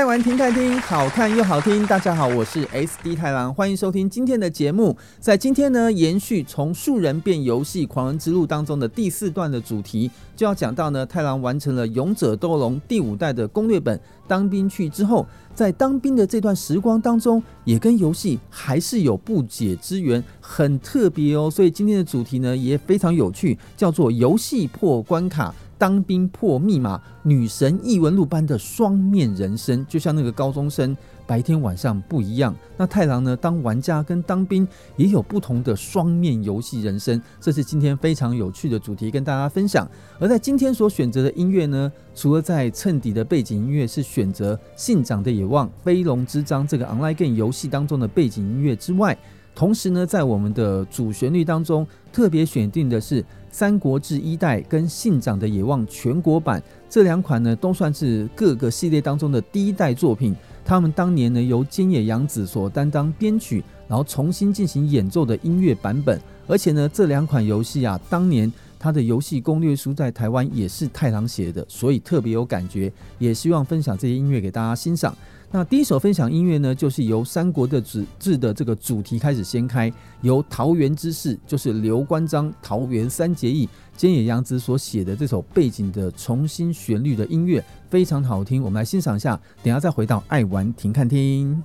爱玩听看听，好看又好听。大家好，我是 SD 太郎，欢迎收听今天的节目。在今天呢，延续从树人变游戏狂人之路当中的第四段的主题，就要讲到呢，太郎完成了《勇者斗龙》第五代的攻略本。当兵去之后，在当兵的这段时光当中，也跟游戏还是有不解之缘，很特别哦。所以今天的主题呢，也非常有趣，叫做“游戏破关卡”。当兵破密码，女神异闻录般的双面人生，就像那个高中生，白天晚上不一样。那太郎呢？当玩家跟当兵也有不同的双面游戏人生，这是今天非常有趣的主题，跟大家分享。而在今天所选择的音乐呢，除了在衬底的背景音乐是选择《信长的野望》《飞龙之章》这个 online game 游戏当中的背景音乐之外，同时呢，在我们的主旋律当中特别选定的是。《三国志一代》跟《信长的野望》全国版这两款呢，都算是各个系列当中的第一代作品。他们当年呢，由菅野洋子所担当编曲，然后重新进行演奏的音乐版本。而且呢，这两款游戏啊，当年它的游戏攻略书在台湾也是太郎写的，所以特别有感觉。也希望分享这些音乐给大家欣赏。那第一首分享音乐呢，就是由《三国的志》的这个主题开始掀开，由桃园之士，就是刘关张桃园三结义，菅野洋子所写的这首背景的重新旋律的音乐，非常好听。我们来欣赏一下，等下再回到爱玩停看听。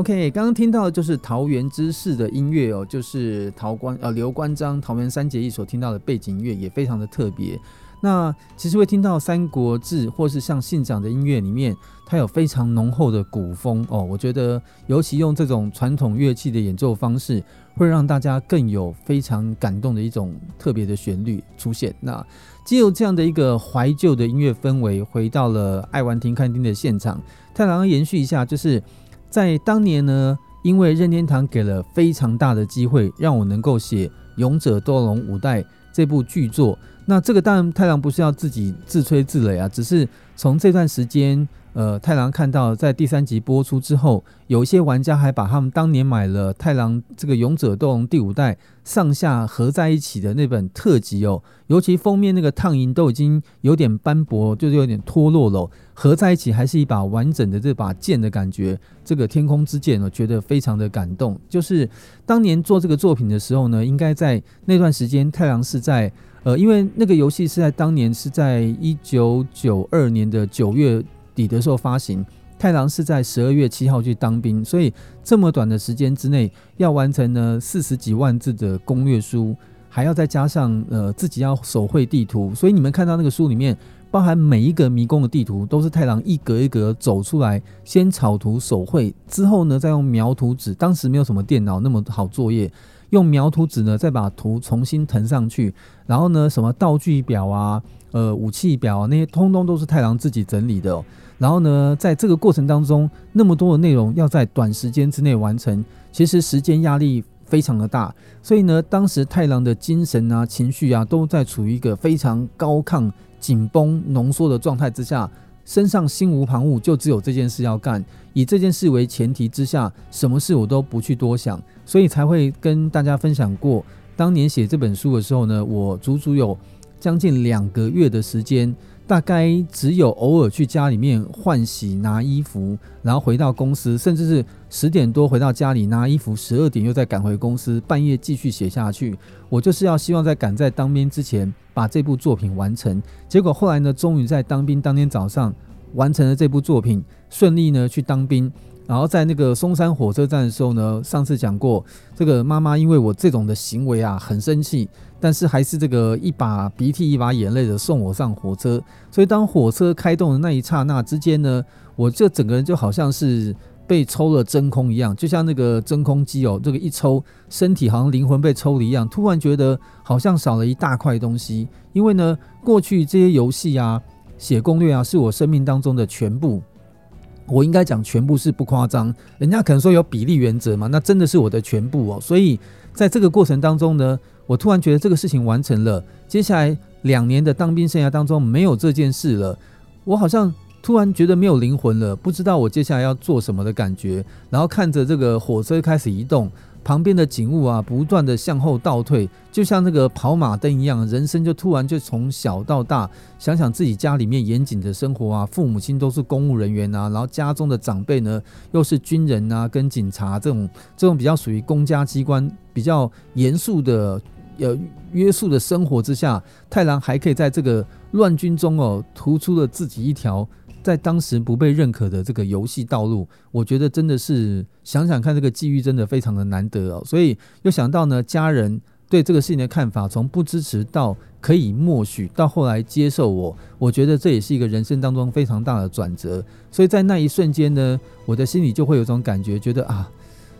OK，刚刚听到的就是桃园之势的音乐哦，就是陶关呃刘关张桃园三结义所听到的背景音乐也非常的特别。那其实会听到《三国志》或是像信长的音乐里面，它有非常浓厚的古风哦。我觉得尤其用这种传统乐器的演奏方式，会让大家更有非常感动的一种特别的旋律出现。那借由这样的一个怀旧的音乐氛围，回到了爱玩亭看厅的现场，太郎延续一下，就是。在当年呢，因为任天堂给了非常大的机会，让我能够写《勇者斗龙五代》这部巨作。那这个当然太郎不是要自己自吹自擂啊，只是从这段时间。呃，太郎看到在第三集播出之后，有一些玩家还把他们当年买了太郎这个《勇者斗龙》第五代上下合在一起的那本特辑哦，尤其封面那个烫银都已经有点斑驳，就是有点脱落了，合在一起还是一把完整的这把剑的感觉。这个天空之剑，哦觉得非常的感动。就是当年做这个作品的时候呢，应该在那段时间，太郎是在呃，因为那个游戏是在当年是在一九九二年的九月。底的时候发行，太郎是在十二月七号去当兵，所以这么短的时间之内要完成呢四十几万字的攻略书，还要再加上呃自己要手绘地图，所以你们看到那个书里面包含每一个迷宫的地图都是太郎一格一格走出来，先草图手绘，之后呢再用描图纸，当时没有什么电脑那么好作业，用描图纸呢再把图重新腾上去，然后呢什么道具表啊，呃武器表，那些通通都是太郎自己整理的。然后呢，在这个过程当中，那么多的内容要在短时间之内完成，其实时间压力非常的大。所以呢，当时太郎的精神啊、情绪啊，都在处于一个非常高亢、紧绷、浓缩的状态之下，身上心无旁骛，就只有这件事要干。以这件事为前提之下，什么事我都不去多想，所以才会跟大家分享过，当年写这本书的时候呢，我足足有将近两个月的时间。大概只有偶尔去家里面换洗拿衣服，然后回到公司，甚至是十点多回到家里拿衣服，十二点又再赶回公司，半夜继续写下去。我就是要希望在赶在当兵之前把这部作品完成。结果后来呢，终于在当兵当天早上完成了这部作品，顺利呢去当兵。然后在那个松山火车站的时候呢，上次讲过，这个妈妈因为我这种的行为啊很生气，但是还是这个一把鼻涕一把眼泪的送我上火车。所以当火车开动的那一刹那之间呢，我这整个人就好像是被抽了真空一样，就像那个真空机哦，这个一抽，身体好像灵魂被抽了一样，突然觉得好像少了一大块东西。因为呢，过去这些游戏啊、写攻略啊，是我生命当中的全部。我应该讲全部是不夸张，人家可能说有比例原则嘛，那真的是我的全部哦。所以在这个过程当中呢，我突然觉得这个事情完成了。接下来两年的当兵生涯当中没有这件事了，我好像突然觉得没有灵魂了，不知道我接下来要做什么的感觉。然后看着这个火车开始移动。旁边的景物啊，不断的向后倒退，就像那个跑马灯一样，人生就突然就从小到大，想想自己家里面严谨的生活啊，父母亲都是公务人员啊，然后家中的长辈呢又是军人啊，跟警察这种这种比较属于公家机关比较严肃的呃约束的生活之下，太郎还可以在这个乱军中哦，突出了自己一条。在当时不被认可的这个游戏道路，我觉得真的是想想看，这个机遇真的非常的难得哦。所以又想到呢，家人对这个事情的看法，从不支持到可以默许，到后来接受我，我觉得这也是一个人生当中非常大的转折。所以在那一瞬间呢，我的心里就会有种感觉，觉得啊，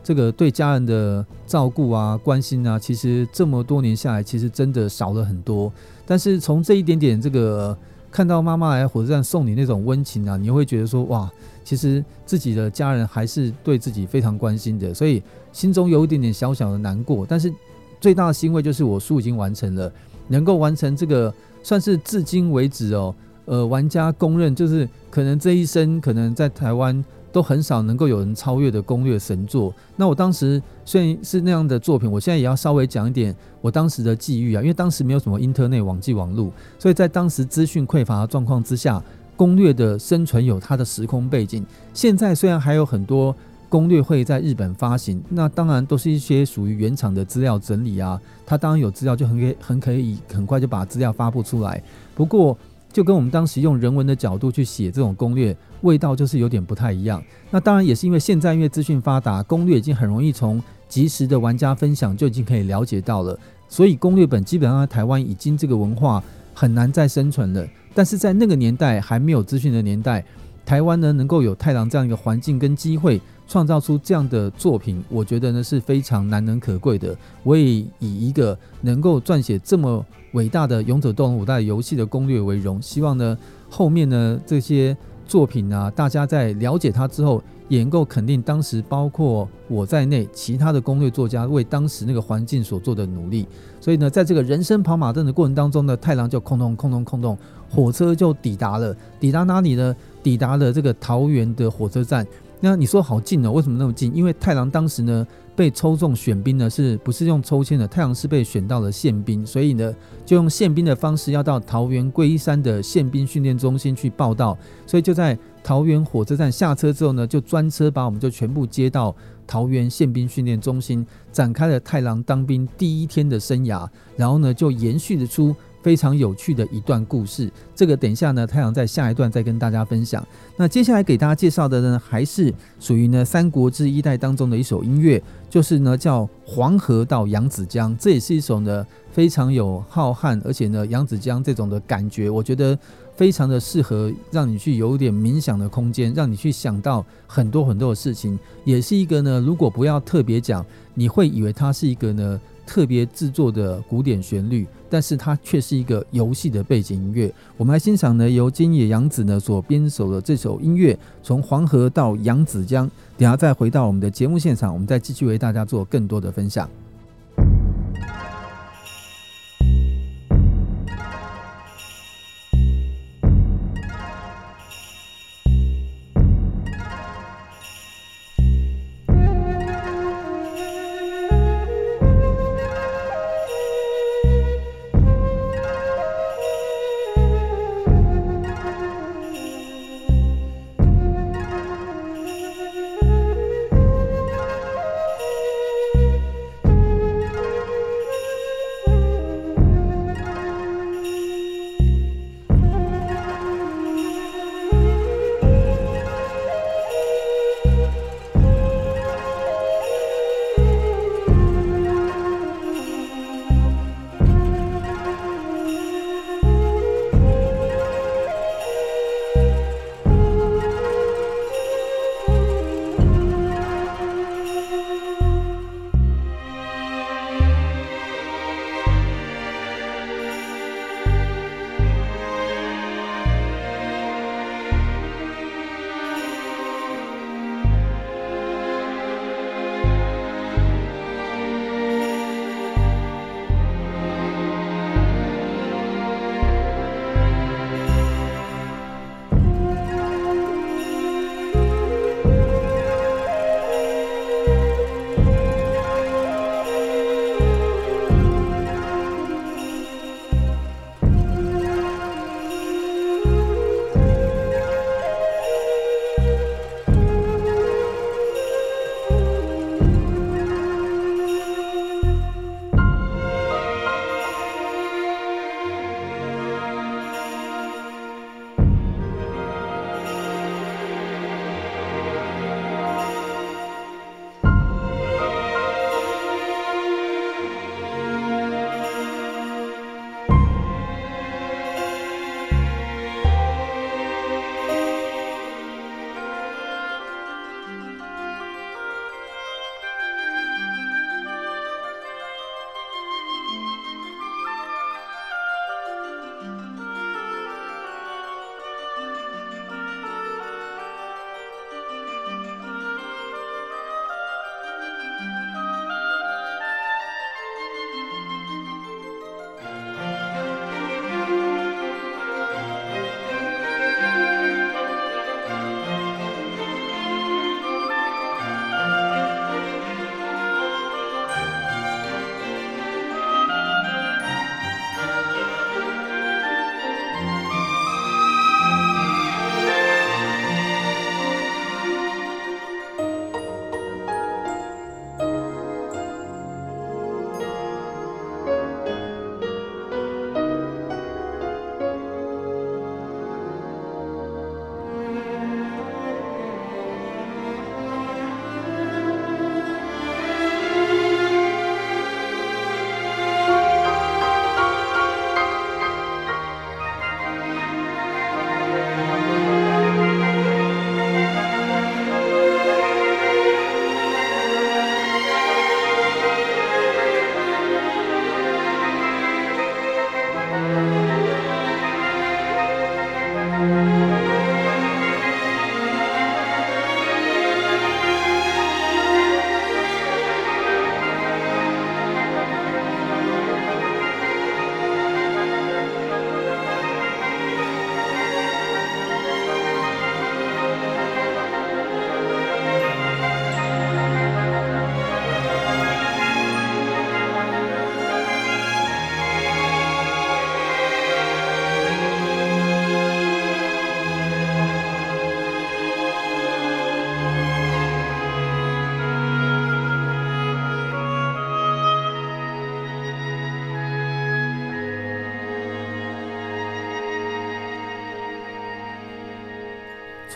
这个对家人的照顾啊、关心啊，其实这么多年下来，其实真的少了很多。但是从这一点点这个。看到妈妈来火车站送你那种温情啊，你会觉得说哇，其实自己的家人还是对自己非常关心的，所以心中有一点点小小的难过。但是最大的欣慰就是我书已经完成了，能够完成这个算是至今为止哦，呃，玩家公认就是可能这一生可能在台湾。都很少能够有人超越的攻略神作。那我当时虽然是那样的作品，我现在也要稍微讲一点我当时的际遇啊，因为当时没有什么 inter 内网际网路，所以在当时资讯匮乏的状况之下，攻略的生存有它的时空背景。现在虽然还有很多攻略会在日本发行，那当然都是一些属于原厂的资料整理啊，它当然有资料就很可以很可以很快就把资料发布出来。不过就跟我们当时用人文的角度去写这种攻略，味道就是有点不太一样。那当然也是因为现在因为资讯发达，攻略已经很容易从即时的玩家分享就已经可以了解到了，所以攻略本基本上台湾已经这个文化很难再生存了。但是在那个年代还没有资讯的年代，台湾呢能够有太郎这样一个环境跟机会，创造出这样的作品，我觉得呢是非常难能可贵的。我也以一个能够撰写这么伟大的《勇者斗龙五代》游戏的攻略为荣，希望呢后面呢这些作品啊，大家在了解它之后，也能够肯定当时包括我在内其他的攻略作家为当时那个环境所做的努力。所以呢，在这个人生跑马灯的过程当中呢，太郎就空洞空洞空洞，火车就抵达了，抵达哪里呢？抵达了这个桃园的火车站。那你说好近哦？为什么那么近？因为太郎当时呢被抽中选兵呢，是不是用抽签的？太郎是被选到了宪兵，所以呢就用宪兵的方式要到桃园龟山的宪兵训练中心去报到，所以就在桃园火车站下车之后呢，就专车把我们就全部接到桃园宪兵训练中心，展开了太郎当兵第一天的生涯，然后呢就延续的出。非常有趣的一段故事，这个等一下呢，太阳在下一段再跟大家分享。那接下来给大家介绍的呢，还是属于呢《三国志一代》当中的一首音乐，就是呢叫《黄河到扬子江》，这也是一首呢非常有浩瀚，而且呢扬子江这种的感觉，我觉得非常的适合让你去有点冥想的空间，让你去想到很多很多的事情，也是一个呢，如果不要特别讲，你会以为它是一个呢。特别制作的古典旋律，但是它却是一个游戏的背景音乐。我们来欣赏呢，由金野洋子呢所编首的这首音乐，从黄河到扬子江。等下再回到我们的节目现场，我们再继续为大家做更多的分享。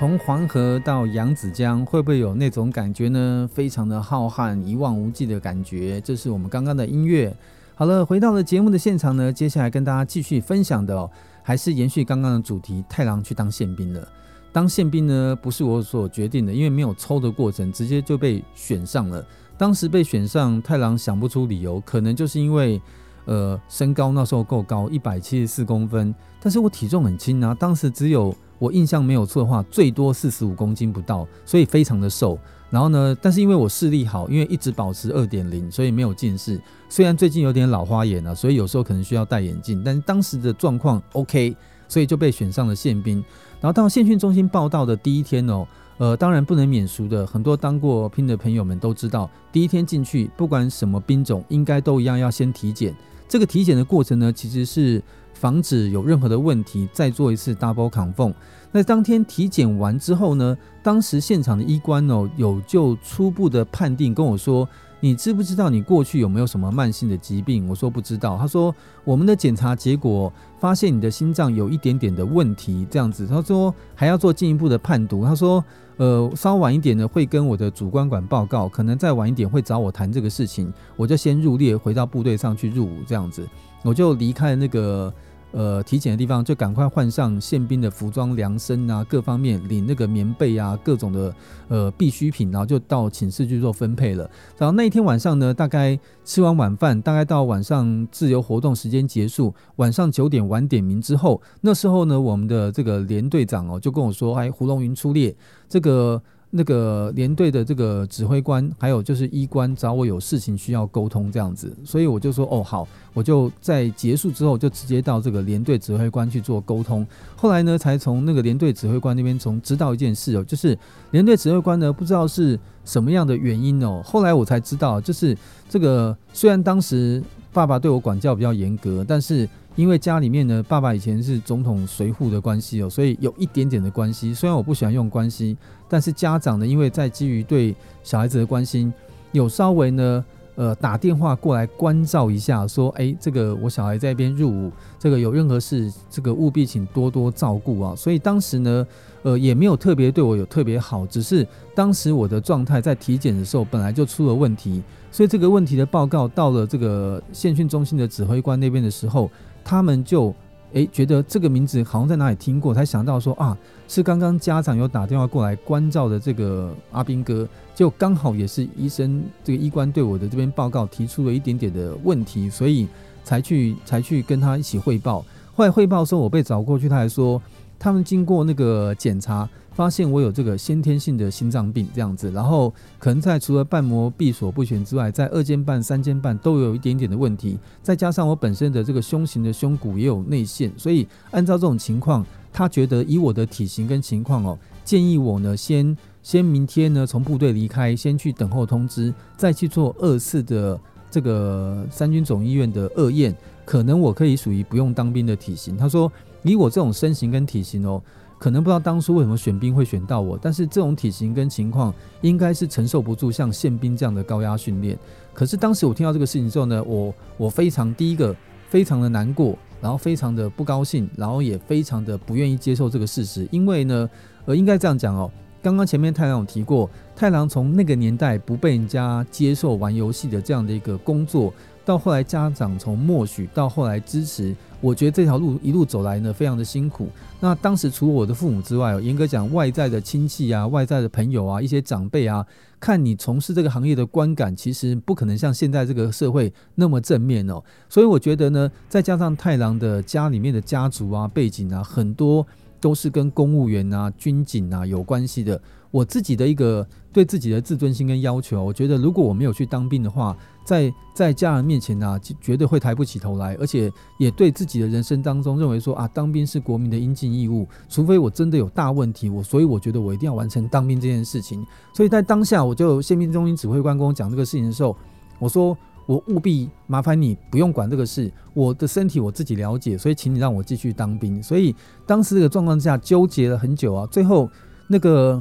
从黄河到扬子江，会不会有那种感觉呢？非常的浩瀚、一望无际的感觉。这是我们刚刚的音乐。好了，回到了节目的现场呢，接下来跟大家继续分享的哦，还是延续刚刚的主题。太郎去当宪兵了。当宪兵呢，不是我所决定的，因为没有抽的过程，直接就被选上了。当时被选上，太郎想不出理由，可能就是因为。呃，身高那时候够高，一百七十四公分，但是我体重很轻啊，当时只有我印象没有错的话，最多四十五公斤不到，所以非常的瘦。然后呢，但是因为我视力好，因为一直保持二点零，所以没有近视。虽然最近有点老花眼啊，所以有时候可能需要戴眼镜，但是当时的状况 OK，所以就被选上了宪兵。然后到宪训中心报到的第一天哦，呃，当然不能免俗的，很多当过兵的朋友们都知道，第一天进去，不管什么兵种，应该都一样要先体检。这个体检的过程呢，其实是防止有任何的问题，再做一次 double confirm。那当天体检完之后呢，当时现场的医官哦，有就初步的判定跟我说：“你知不知道你过去有没有什么慢性的疾病？”我说不知道。他说：“我们的检查结果发现你的心脏有一点点的问题，这样子。”他说还要做进一步的判读。他说。呃，稍晚一点呢，会跟我的主官管报告，可能再晚一点会找我谈这个事情，我就先入列，回到部队上去入伍，这样子，我就离开那个。呃，体检的地方就赶快换上宪兵的服装、量身啊，各方面领那个棉被啊，各种的呃必需品，然后就到寝室去做分配了。然后那一天晚上呢，大概吃完晚饭，大概到晚上自由活动时间结束，晚上九点晚点名之后，那时候呢，我们的这个连队长哦就跟我说：“哎，胡龙云出列，这个。”那个连队的这个指挥官，还有就是医官找我有事情需要沟通这样子，所以我就说哦好，我就在结束之后就直接到这个连队指挥官去做沟通。后来呢，才从那个连队指挥官那边从知道一件事哦，就是连队指挥官呢不知道是什么样的原因哦，后来我才知道，就是这个虽然当时爸爸对我管教比较严格，但是。因为家里面呢，爸爸以前是总统随扈的关系哦，所以有一点点的关系。虽然我不喜欢用关系，但是家长呢，因为在基于对小孩子的关心，有稍微呢，呃，打电话过来关照一下，说，哎，这个我小孩在那边入伍，这个有任何事，这个务必请多多照顾啊。所以当时呢，呃，也没有特别对我有特别好，只是当时我的状态在体检的时候本来就出了问题，所以这个问题的报告到了这个宪训中心的指挥官那边的时候。他们就诶觉得这个名字好像在哪里听过，才想到说啊，是刚刚家长有打电话过来关照的这个阿斌哥，就刚好也是医生这个医官对我的这边报告提出了一点点的问题，所以才去才去跟他一起汇报。后来汇报的时候，我被找过去，他还说他们经过那个检查。发现我有这个先天性的心脏病这样子，然后可能在除了瓣膜闭锁不全之外，在二尖瓣、三尖瓣都有一点点的问题，再加上我本身的这个胸型的胸骨也有内陷，所以按照这种情况，他觉得以我的体型跟情况哦，建议我呢先先明天呢从部队离开，先去等候通知，再去做二次的这个三军总医院的二验，可能我可以属于不用当兵的体型。他说以我这种身形跟体型哦。可能不知道当初为什么选兵会选到我，但是这种体型跟情况应该是承受不住像宪兵这样的高压训练。可是当时我听到这个事情之后呢，我我非常第一个非常的难过，然后非常的不高兴，然后也非常的不愿意接受这个事实，因为呢，呃，应该这样讲哦。刚刚前面太郎有提过，太郎从那个年代不被人家接受玩游戏的这样的一个工作。到后来，家长从默许到后来支持，我觉得这条路一路走来呢，非常的辛苦。那当时除了我的父母之外，严格讲，外在的亲戚啊、外在的朋友啊、一些长辈啊，看你从事这个行业的观感，其实不可能像现在这个社会那么正面哦。所以我觉得呢，再加上太郎的家里面的家族啊、背景啊，很多都是跟公务员啊、军警啊有关系的。我自己的一个对自己的自尊心跟要求，我觉得如果我没有去当兵的话，在在家人面前呢、啊，绝对会抬不起头来，而且也对自己的人生当中认为说啊，当兵是国民的应尽义务，除非我真的有大问题，我所以我觉得我一定要完成当兵这件事情。所以在当下，我就宪兵中心指挥官跟我讲这个事情的时候，我说我务必麻烦你不用管这个事，我的身体我自己了解，所以请你让我继续当兵。所以当时这个状况下纠结了很久啊，最后那个。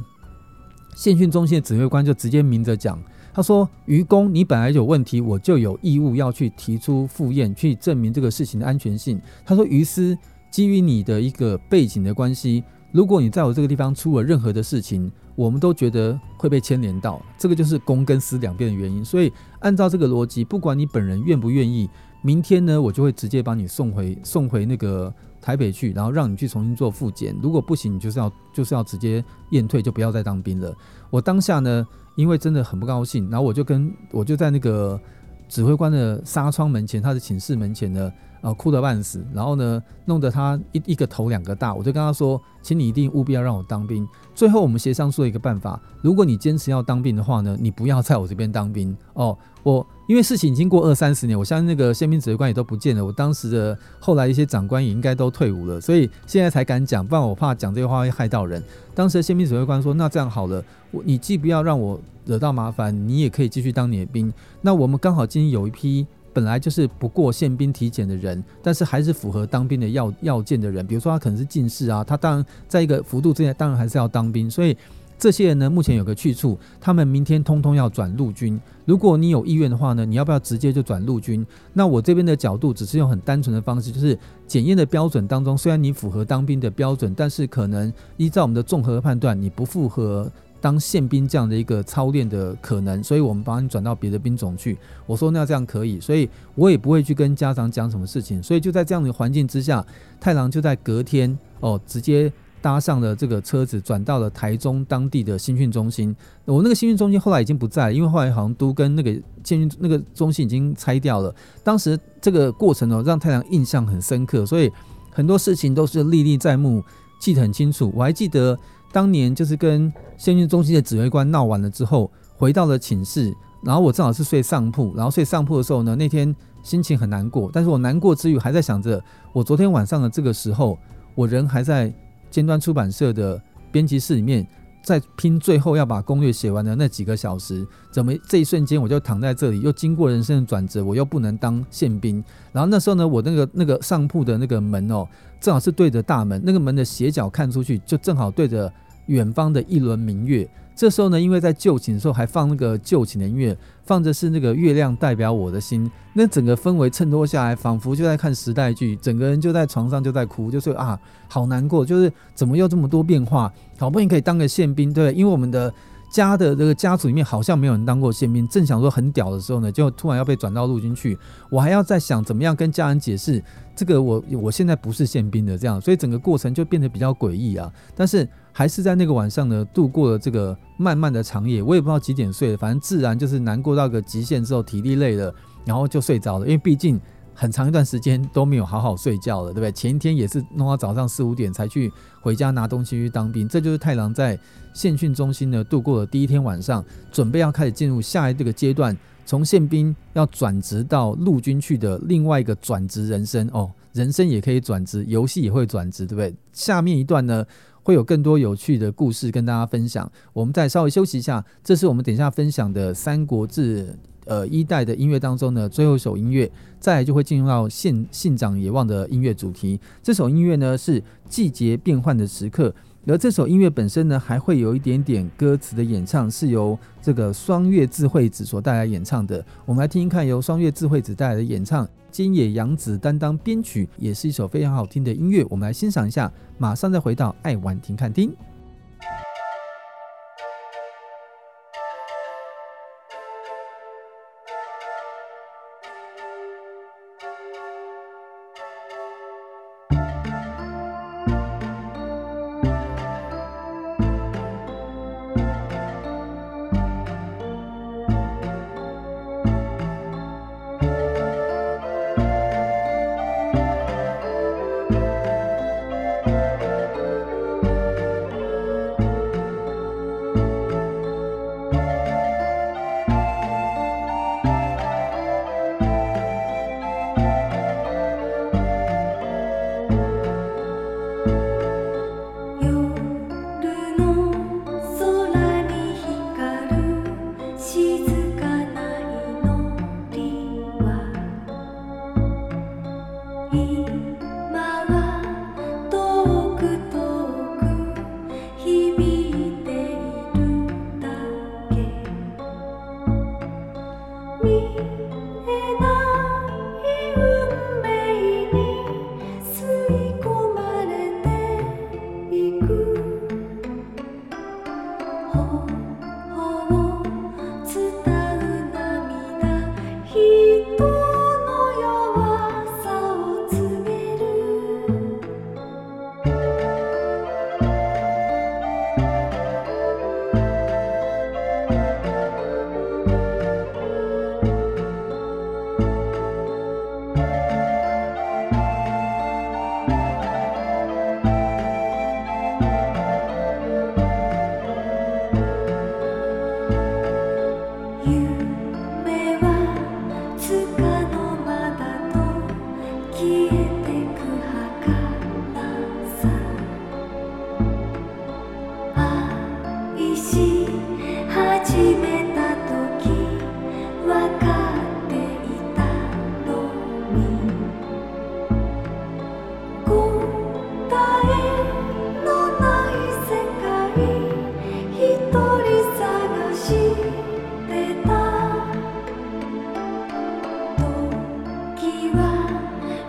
宪训中心的指挥官就直接明着讲，他说：“于公，你本来有问题，我就有义务要去提出复验，去证明这个事情的安全性。”他说：“于私，基于你的一个背景的关系，如果你在我这个地方出了任何的事情，我们都觉得会被牵连到，这个就是公跟私两边的原因。所以按照这个逻辑，不管你本人愿不愿意，明天呢，我就会直接把你送回送回那个台北去，然后让你去重新做复检。如果不行，你就是要就是要直接验退，就不要再当兵了。我当下呢，因为真的很不高兴，然后我就跟我就在那个指挥官的纱窗门前，他的寝室门前呢。啊，哭得半死，然后呢，弄得他一一个头两个大。我就跟他说，请你一定务必要让我当兵。最后我们协商出了一个办法，如果你坚持要当兵的话呢，你不要在我这边当兵哦。我因为事情已经过二三十年，我相信那个宪兵指挥官也都不见了。我当时的后来一些长官也应该都退伍了，所以现在才敢讲，不然我怕讲这个话会害到人。当时的宪兵指挥官说，那这样好了，我你既不要让我惹到麻烦，你也可以继续当你的兵。那我们刚好今天有一批。本来就是不过宪兵体检的人，但是还是符合当兵的要要件的人，比如说他可能是近视啊，他当然在一个幅度之内，当然还是要当兵。所以这些人呢，目前有个去处，他们明天通通要转陆军。如果你有意愿的话呢，你要不要直接就转陆军？那我这边的角度只是用很单纯的方式，就是检验的标准当中，虽然你符合当兵的标准，但是可能依照我们的综合判断，你不符合。当宪兵这样的一个操练的可能，所以我们把你转到别的兵种去。我说那这样可以，所以我也不会去跟家长讲什么事情。所以就在这样的环境之下，太郎就在隔天哦，直接搭上了这个车子，转到了台中当地的新训中心。我那个新训中心后来已经不在，因为后来好像都跟那个新训那个中心已经拆掉了。当时这个过程呢，让太阳印象很深刻，所以很多事情都是历历在目，记得很清楚。我还记得。当年就是跟宪训中心的指挥官闹完了之后，回到了寝室，然后我正好是睡上铺，然后睡上铺的时候呢，那天心情很难过，但是我难过之余还在想着，我昨天晚上的这个时候，我人还在尖端出版社的编辑室里面。在拼最后要把攻略写完的那几个小时，怎么这一瞬间我就躺在这里，又经过人生的转折，我又不能当宪兵。然后那时候呢，我那个那个上铺的那个门哦，正好是对着大门，那个门的斜角看出去，就正好对着远方的一轮明月。这时候呢，因为在就寝的时候还放那个就寝的音乐，放着是那个月亮代表我的心，那整个氛围衬托下来，仿佛就在看时代剧，整个人就在床上就在哭，就是啊，好难过，就是怎么又这么多变化？好不容易可以当个宪兵，对，因为我们的家的这个家族里面好像没有人当过宪兵，正想说很屌的时候呢，就突然要被转到陆军去，我还要在想怎么样跟家人解释这个我我现在不是宪兵的这样，所以整个过程就变得比较诡异啊，但是。还是在那个晚上呢，度过了这个漫漫的长夜。我也不知道几点睡的，反正自然就是难过到个极限之后，体力累了，然后就睡着了。因为毕竟很长一段时间都没有好好睡觉了，对不对？前一天也是弄到早上四五点才去回家拿东西去当兵。这就是太郎在宪训中心呢度过了第一天晚上，准备要开始进入下一个阶段，从宪兵要转职到陆军去的另外一个转职人生哦。人生也可以转职，游戏也会转职，对不对？下面一段呢？会有更多有趣的故事跟大家分享。我们再稍微休息一下，这是我们等一下分享的《三国志》呃一代的音乐当中呢最后一首音乐，再就会进入到信信长野望的音乐主题。这首音乐呢是季节变换的时刻，而这首音乐本身呢还会有一点点歌词的演唱，是由这个双月智慧子所带来演唱的。我们来听一看，由双月智慧子带来的演唱。金野洋子担当编曲，也是一首非常好听的音乐。我们来欣赏一下，马上再回到爱玩听看听。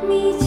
me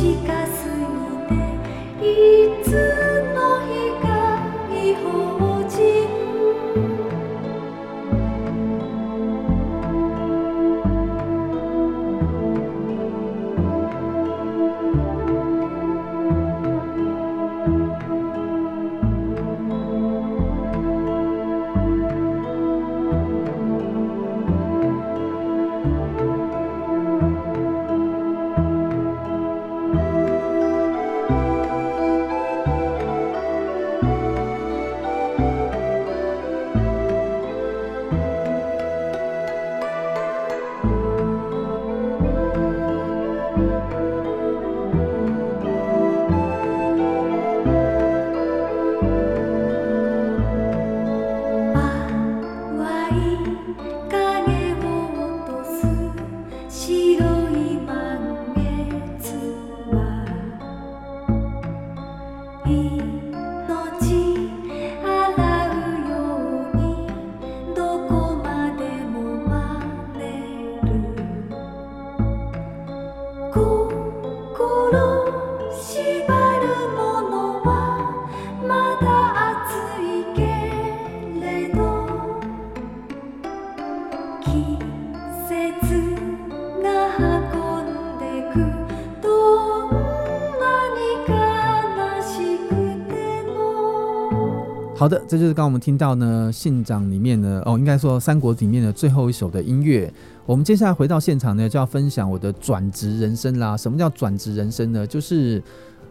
好的，这就是刚刚我们听到呢，信长里面呢，哦，应该说三国里面的最后一首的音乐。我们接下来回到现场呢，就要分享我的转职人生啦。什么叫转职人生呢？就是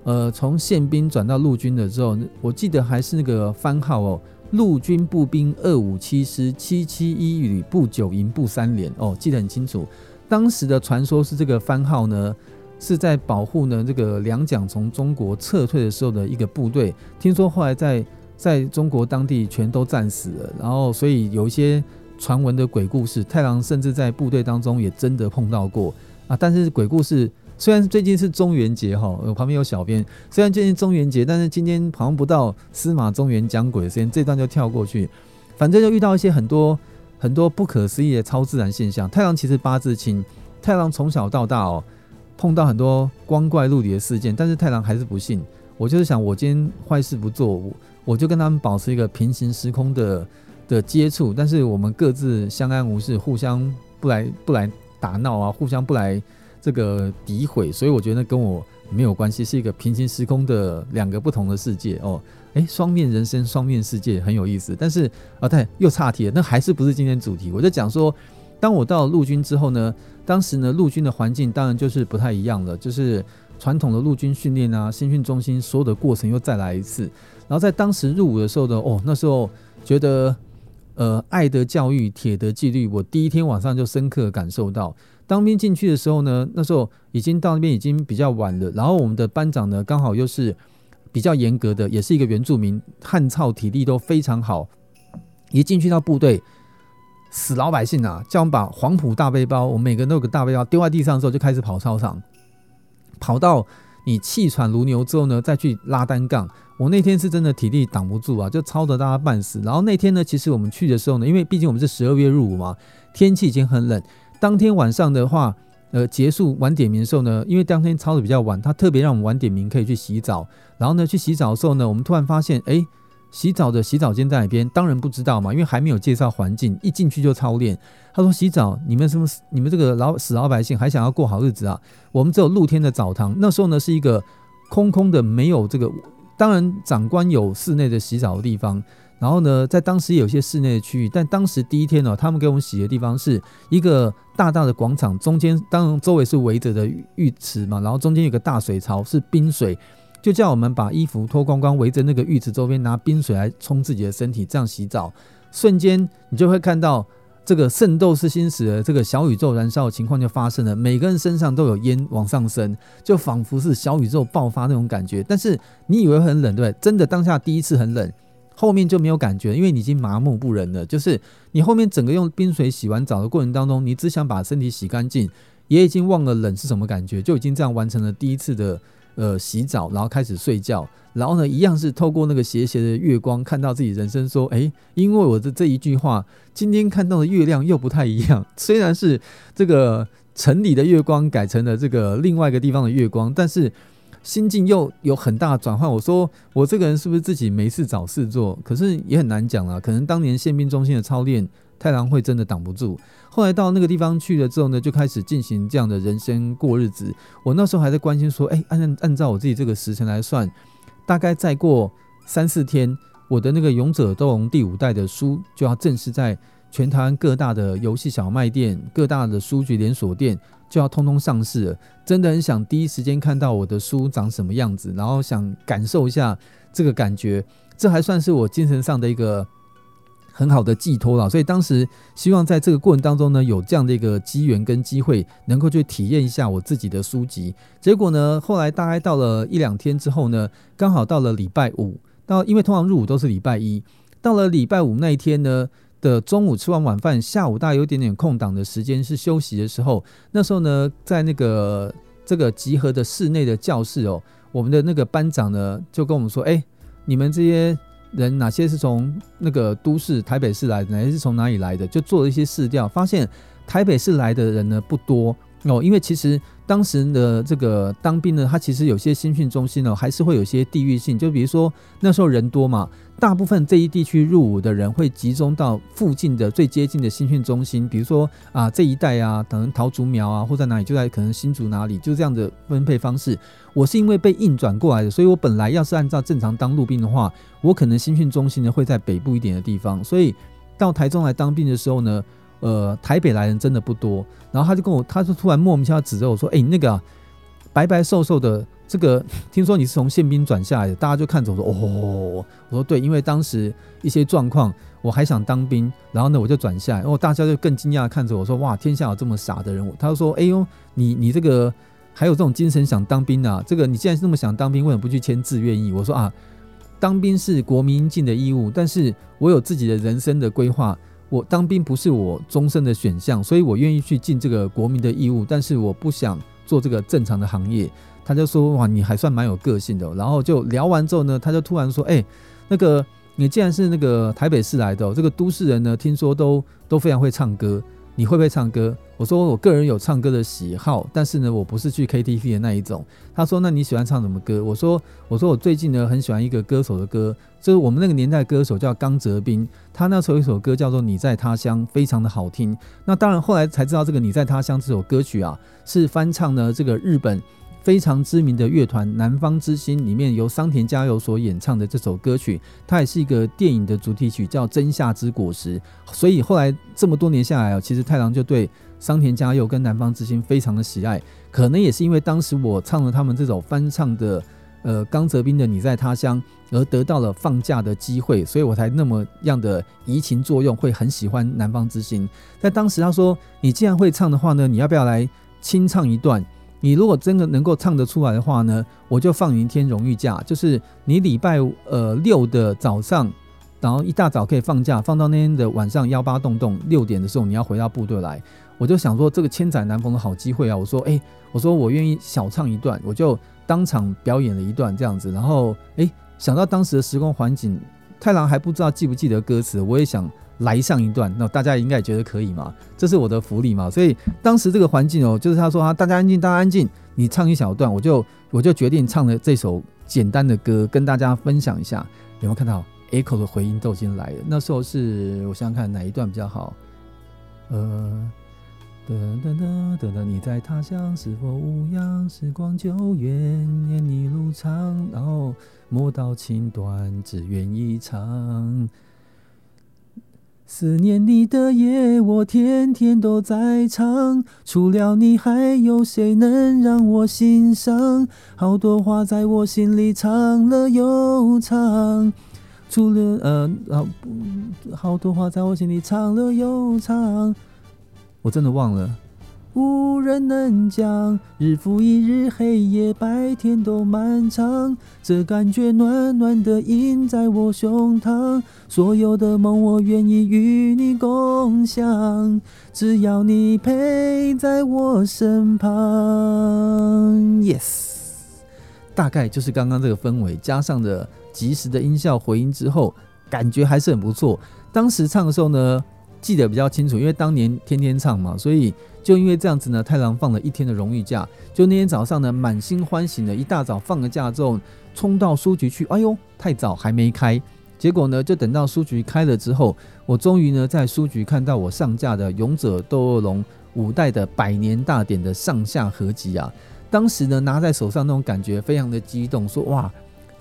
呃，从宪兵转到陆军的时候，我记得还是那个番号哦，陆军步兵二五七师七七一旅步九营步三连哦，记得很清楚。当时的传说是这个番号呢，是在保护呢这个两蒋从中国撤退的时候的一个部队。听说后来在在中国当地全都战死了，然后所以有一些传闻的鬼故事，太郎甚至在部队当中也真的碰到过啊。但是鬼故事虽然最近是中元节哈，我旁边有小编，虽然最近中元节，但是今天好像不到司马中原讲鬼的时间，这段就跳过去。反正就遇到一些很多很多不可思议的超自然现象。太郎其实八字轻，太郎从小到大哦碰到很多光怪陆离的事件，但是太郎还是不信。我就是想，我今天坏事不做。我我就跟他们保持一个平行时空的的接触，但是我们各自相安无事，互相不来不来打闹啊，互相不来这个诋毁，所以我觉得跟我没有关系，是一个平行时空的两个不同的世界哦。诶，双面人生，双面世界很有意思。但是啊，对，又岔题了，那还是不是今天主题？我就讲说，当我到陆军之后呢，当时呢，陆军的环境当然就是不太一样了，就是传统的陆军训练啊，新训中心所有的过程又再来一次。然后在当时入伍的时候呢，哦，那时候觉得，呃，爱的教育，铁的纪律，我第一天晚上就深刻感受到。当兵进去的时候呢，那时候已经到那边已经比较晚了。然后我们的班长呢，刚好又是比较严格的，也是一个原住民，汉操体力都非常好。一进去到部队，死老百姓啊，叫我们把黄埔大背包，我们每个人都有个大背包，丢在地上的时候就开始跑操场，跑到你气喘如牛之后呢，再去拉单杠。我那天是真的体力挡不住啊，就操得大家半死。然后那天呢，其实我们去的时候呢，因为毕竟我们是十二月入伍嘛，天气已经很冷。当天晚上的话，呃，结束晚点名的时候呢，因为当天操的比较晚，他特别让我们晚点名可以去洗澡。然后呢，去洗澡的时候呢，我们突然发现，哎，洗澡的洗澡间在哪边？当然不知道嘛，因为还没有介绍环境，一进去就操练。他说洗澡，你们什么？你们这个老死老百姓还想要过好日子啊？我们只有露天的澡堂。那时候呢，是一个空空的，没有这个。当然，长官有室内的洗澡的地方，然后呢，在当时有些室内的区域。但当时第一天呢，他们给我们洗的地方是一个大大的广场，中间当然周围是围着的浴池嘛，然后中间有个大水槽是冰水，就叫我们把衣服脱光光，围着那个浴池周边拿冰水来冲自己的身体，这样洗澡，瞬间你就会看到。这个圣斗士星矢的这个小宇宙燃烧的情况就发生了，每个人身上都有烟往上升，就仿佛是小宇宙爆发那种感觉。但是你以为很冷，对不对？真的当下第一次很冷，后面就没有感觉，因为你已经麻木不仁了。就是你后面整个用冰水洗完澡的过程当中，你只想把身体洗干净，也已经忘了冷是什么感觉，就已经这样完成了第一次的。呃，洗澡，然后开始睡觉，然后呢，一样是透过那个斜斜的月光，看到自己人生说，哎，因为我的这一句话，今天看到的月亮又不太一样。虽然是这个城里的月光改成了这个另外一个地方的月光，但是心境又有很大的转换。我说，我这个人是不是自己没事找事做？可是也很难讲啊。可能当年宪兵中心的操练，太郎会真的挡不住。后来到那个地方去了之后呢，就开始进行这样的人生过日子。我那时候还在关心说，哎，按按照我自己这个时辰来算，大概再过三四天，我的那个《勇者斗龙》第五代的书就要正式在全台湾各大的游戏小卖店、各大的书局连锁店就要通通上市了。真的很想第一时间看到我的书长什么样子，然后想感受一下这个感觉。这还算是我精神上的一个。很好的寄托了，所以当时希望在这个过程当中呢，有这样的一个机缘跟机会，能够去体验一下我自己的书籍。结果呢，后来大概到了一两天之后呢，刚好到了礼拜五，到因为通常入伍都是礼拜一，到了礼拜五那一天呢，的中午吃完晚饭，下午大概有点点空档的时间是休息的时候。那时候呢，在那个这个集合的室内的教室哦，我们的那个班长呢就跟我们说：“哎，你们这些人哪些是从那个都市台北市来的，哪些是从哪里来的？”就做了一些试调，发现台北市来的人呢不多哦，因为其实。当时的这个当兵呢，他其实有些新训中心呢，还是会有些地域性。就比如说那时候人多嘛，大部分这一地区入伍的人会集中到附近的最接近的新训中心，比如说啊这一带啊，可能桃竹苗啊，或在哪里，就在可能新竹哪里，就这样的分配方式。我是因为被硬转过来的，所以我本来要是按照正常当陆兵的话，我可能新训中心呢会在北部一点的地方，所以到台中来当兵的时候呢。呃，台北来人真的不多，然后他就跟我，他就突然莫名其妙指着我说：“哎、那个、白白瘦瘦的，这个听说你是从宪兵转下来的。”大家就看着我说：“哦。”我说：“对，因为当时一些状况，我还想当兵，然后呢，我就转下来。然后大家就更惊讶看着我说：‘哇，天下有这么傻的人！’他就说：‘哎呦，你你这个还有这种精神想当兵啊？这个你既然是那么想当兵，为什么不去签志愿役？’我说：‘啊，当兵是国民应尽的义务，但是我有自己的人生的规划。’我当兵不是我终身的选项，所以我愿意去尽这个国民的义务，但是我不想做这个正常的行业。他就说：“哇，你还算蛮有个性的。”然后就聊完之后呢，他就突然说：“哎，那个你既然是那个台北市来的，这个都市人呢，听说都都非常会唱歌。”你会不会唱歌？我说我个人有唱歌的喜好，但是呢，我不是去 KTV 的那一种。他说：“那你喜欢唱什么歌？”我说：“我说我最近呢很喜欢一个歌手的歌，就是我们那个年代歌手叫刚泽斌，他那时候有一首歌叫做《你在他乡》，非常的好听。那当然后来才知道，这个《你在他乡》这首歌曲啊是翻唱呢这个日本。”非常知名的乐团南方之星里面由桑田佳佑所演唱的这首歌曲，它也是一个电影的主题曲，叫《真夏之果实》。所以后来这么多年下来啊，其实太郎就对桑田佳佑跟南方之星非常的喜爱。可能也是因为当时我唱了他们这首翻唱的呃刚泽斌的《你在他乡》，而得到了放假的机会，所以我才那么样的移情作用，会很喜欢南方之星。在当时他说：“你既然会唱的话呢，你要不要来清唱一段？”你如果真的能够唱得出来的话呢，我就放你一天荣誉假，就是你礼拜呃六的早上，然后一大早可以放假，放到那天的晚上幺八洞洞六点的时候，你要回到部队来。我就想说这个千载难逢的好机会啊！我说哎、我说我愿意小唱一段，我就当场表演了一段这样子。然后哎、想到当时的时空环境，太郎还不知道记不记得歌词，我也想。来上一段，那大家应该也觉得可以嘛？这是我的福利嘛？所以当时这个环境哦，就是他说啊，大家安静，大家安静，你唱一小段，我就我就决定唱了这首简单的歌，跟大家分享一下。有没有看到 echo 的回音都已经来了？那时候是我想想看哪一段比较好？呃，噔噔噔噔噔，你在他乡是否无恙？时光久远，念你路长，然后莫道情短，只愿一场。思念你的夜，我天天都在唱。除了你，还有谁能让我心伤？好多话在我心里藏了又藏。除了呃，好多话在我心里藏了又藏。我真的忘了。无人能讲，日复一日，黑夜白天都漫长。这感觉暖暖的印在我胸膛，所有的梦我愿意与你共享，只要你陪在我身旁。Yes，大概就是刚刚这个氛围，加上的及时的音效回音之后，感觉还是很不错。当时唱的时候呢，记得比较清楚，因为当年天天唱嘛，所以。就因为这样子呢，太郎放了一天的荣誉假。就那天早上呢，满心欢喜的，一大早放了假之后，冲到书局去。哎呦，太早还没开。结果呢，就等到书局开了之后，我终于呢在书局看到我上架的《勇者斗恶龙》五代的百年大典的上下合集啊。当时呢拿在手上那种感觉非常的激动，说哇，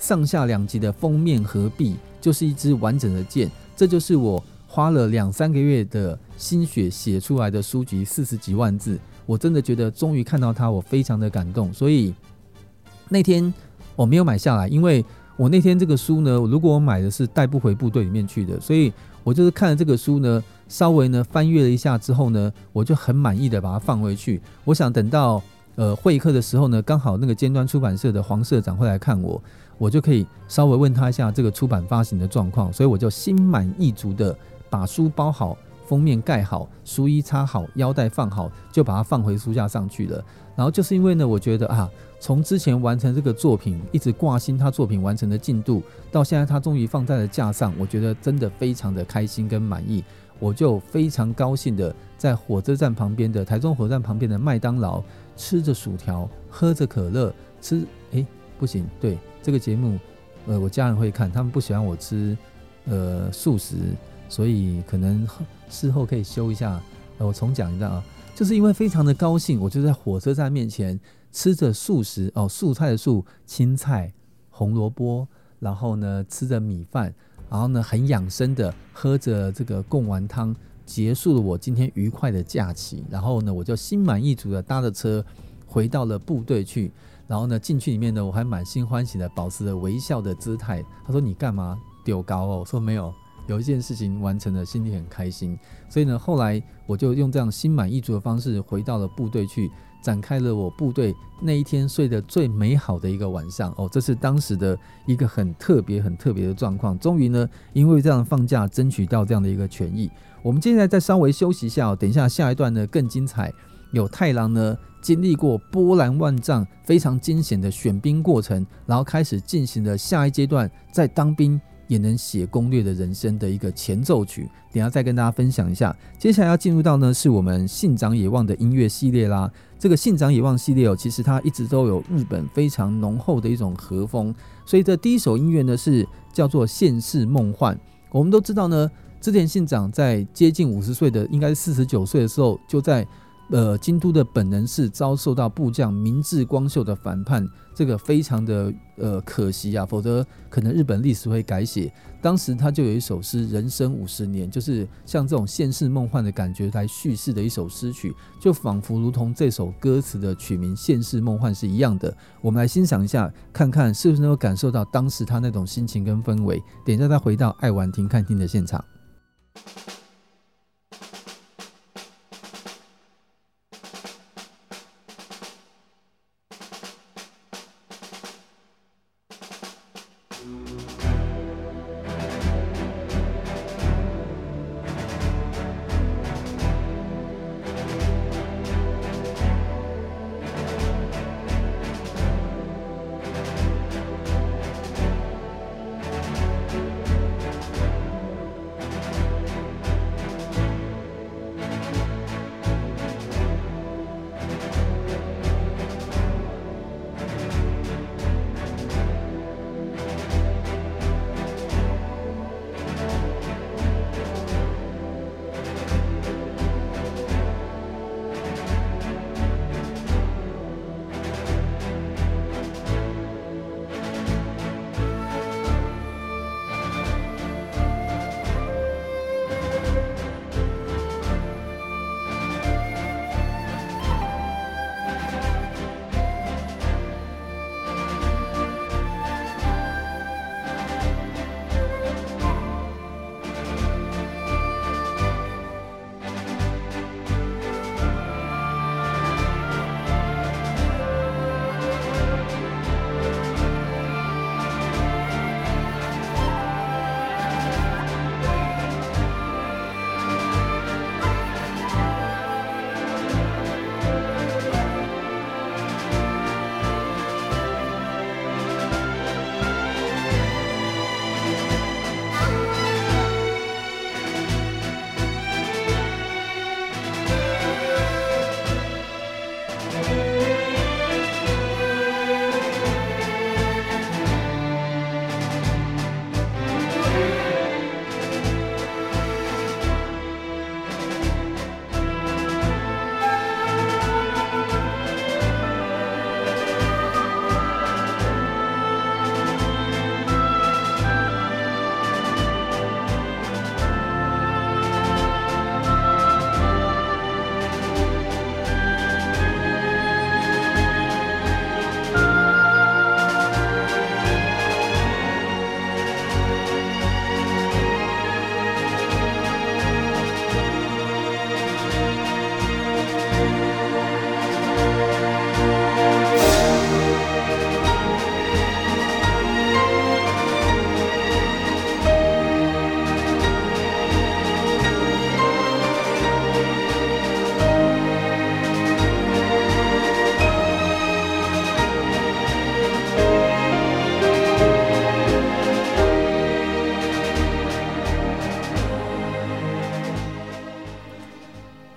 上下两集的封面合璧就是一支完整的剑，这就是我。花了两三个月的心血写出来的书籍，四十几万字，我真的觉得终于看到它，我非常的感动。所以那天我没有买下来，因为我那天这个书呢，如果我买的是带不回部队里面去的，所以我就是看了这个书呢，稍微呢翻阅了一下之后呢，我就很满意的把它放回去。我想等到呃会客的时候呢，刚好那个尖端出版社的黄社长会来看我，我就可以稍微问他一下这个出版发行的状况，所以我就心满意足的。把书包好，封面盖好，书衣插好，腰带放好，就把它放回书架上去了。然后就是因为呢，我觉得啊，从之前完成这个作品，一直挂心他作品完成的进度，到现在他终于放在了架上，我觉得真的非常的开心跟满意。我就非常高兴的在火车站旁边的台中火车站旁边的麦当劳吃着薯条，喝着可乐，吃诶，不行，对这个节目，呃，我家人会看，他们不喜欢我吃呃素食，所以可能事后可以修一下。呃，我重讲一下啊，就是因为非常的高兴，我就在火车站面前吃着素食哦，素菜的素，青菜、红萝卜，然后呢吃着米饭。然后呢，很养生的喝着这个贡丸汤，结束了我今天愉快的假期。然后呢，我就心满意足的搭着车回到了部队去。然后呢，进去里面呢，我还满心欢喜的保持着微笑的姿态。他说：“你干嘛丢高哦？”我说：“没有，有一件事情完成了，心里很开心。”所以呢，后来我就用这样心满意足的方式回到了部队去。展开了我部队那一天睡得最美好的一个晚上哦，这是当时的一个很特别、很特别的状况。终于呢，因为这样放假，争取到这样的一个权益。我们接下来再稍微休息一下，等一下下一段呢更精彩。有太郎呢经历过波澜万丈、非常惊险的选兵过程，然后开始进行了下一阶段，在当兵。也能写攻略的人生的一个前奏曲，等下再跟大家分享一下。接下来要进入到呢，是我们信长野望的音乐系列啦。这个信长野望系列哦，其实它一直都有日本非常浓厚的一种和风。所以这第一首音乐呢，是叫做《现世梦幻》。我们都知道呢，织田信长在接近五十岁的，应该是四十九岁的时候，就在。呃，京都的本能寺遭受到部将明智光秀的反叛，这个非常的呃可惜啊，否则可能日本历史会改写。当时他就有一首诗《人生五十年》，就是像这种现世梦幻的感觉来叙事的一首诗曲，就仿佛如同这首歌词的曲名《现世梦幻》是一样的。我们来欣赏一下，看看是不是能够感受到当时他那种心情跟氛围。等一下再回到爱玩亭看厅的现场。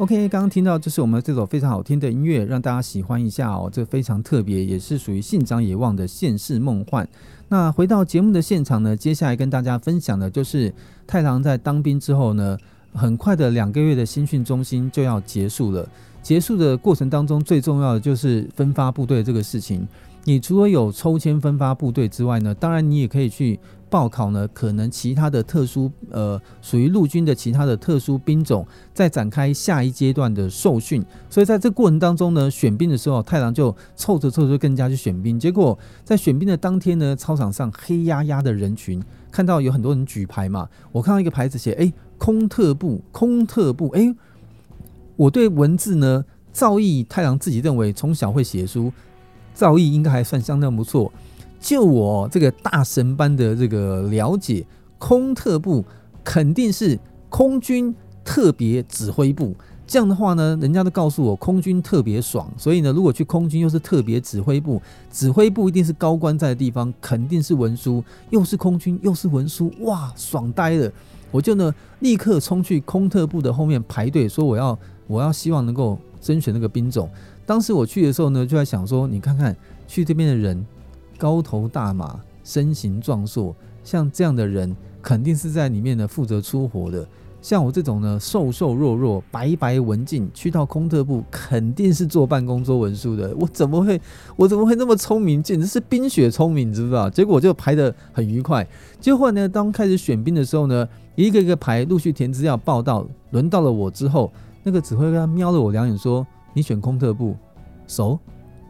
OK，刚刚听到就是我们这首非常好听的音乐，让大家喜欢一下哦。这非常特别，也是属于信长野望的《现世梦幻》。那回到节目的现场呢，接下来跟大家分享的就是太郎在当兵之后呢，很快的两个月的新训中心就要结束了。结束的过程当中，最重要的就是分发部队这个事情。你除了有抽签分发部队之外呢，当然你也可以去报考呢，可能其他的特殊呃，属于陆军的其他的特殊兵种，再展开下一阶段的受训。所以在这过程当中呢，选兵的时候，太郎就凑着凑着更加去选兵。结果在选兵的当天呢，操场上黑压压的人群，看到有很多人举牌嘛，我看到一个牌子写，哎，空特部，空特部，哎，我对文字呢，造诣太郎自己认为从小会写书。造诣应该还算相当不错。就我这个大神般的这个了解，空特部肯定是空军特别指挥部。这样的话呢，人家都告诉我空军特别爽。所以呢，如果去空军又是特别指挥部，指挥部一定是高官在的地方，肯定是文书，又是空军又是文书，哇，爽呆了！我就呢立刻冲去空特部的后面排队，说我要我要希望能够甄选那个兵种。当时我去的时候呢，就在想说，你看看去这边的人，高头大马，身形壮硕，像这样的人，肯定是在里面呢负责出活的。像我这种呢，瘦瘦弱弱、白白文静，去到空特部，肯定是坐办公桌文书的。我怎么会，我怎么会那么聪明？简直是冰雪聪明，你知不知道？结果就排得很愉快。结果呢，当开始选兵的时候呢，一个一个排，陆续填资料报到，轮到了我之后，那个指挥官瞄了我两眼说。你选空特部熟？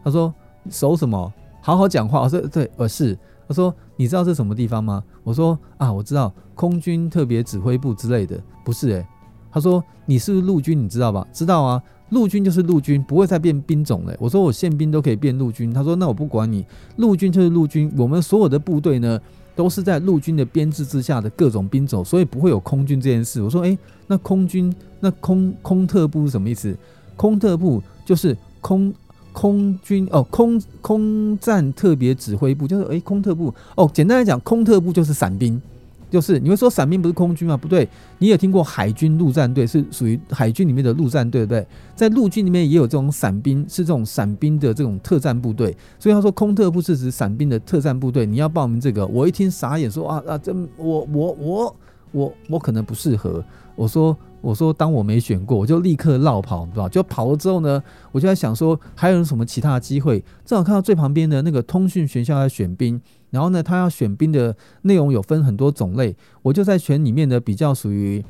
他说熟什么？好好讲话。我说对，我是。他说你知道这是什么地方吗？我说啊，我知道空军特别指挥部之类的。不是诶、他说你是陆军？你知道吧？知道啊，陆军就是陆军，不会再变兵种了。我说我宪兵都可以变陆军。他说那我不管你，陆军就是陆军。我们所有的部队呢，都是在陆军的编制之下的各种兵种，所以不会有空军这件事。我说诶、那空军那空空特部是什么意思？空特部就是空空军哦，空空战特别指挥部就是诶、空特部哦，简单来讲，空特部就是伞兵，就是你会说伞兵不是空军吗？不对，你有听过海军陆战队是属于海军里面的陆战队，对不对？在陆军里面也有这种伞兵，是这种伞兵的这种特战部队，所以他说空特部是指伞兵的特战部队，你要报名这个，我一听傻眼，说啊啊，这我我我我我可能不适合，我说。我说，当我没选过，我就立刻绕跑，对吧？就跑了之后呢，我就在想说，还有什么其他的机会？正好看到最旁边的那个通讯学校在选兵，然后呢，他要选兵的内容有分很多种类，我就在选里面的比较属于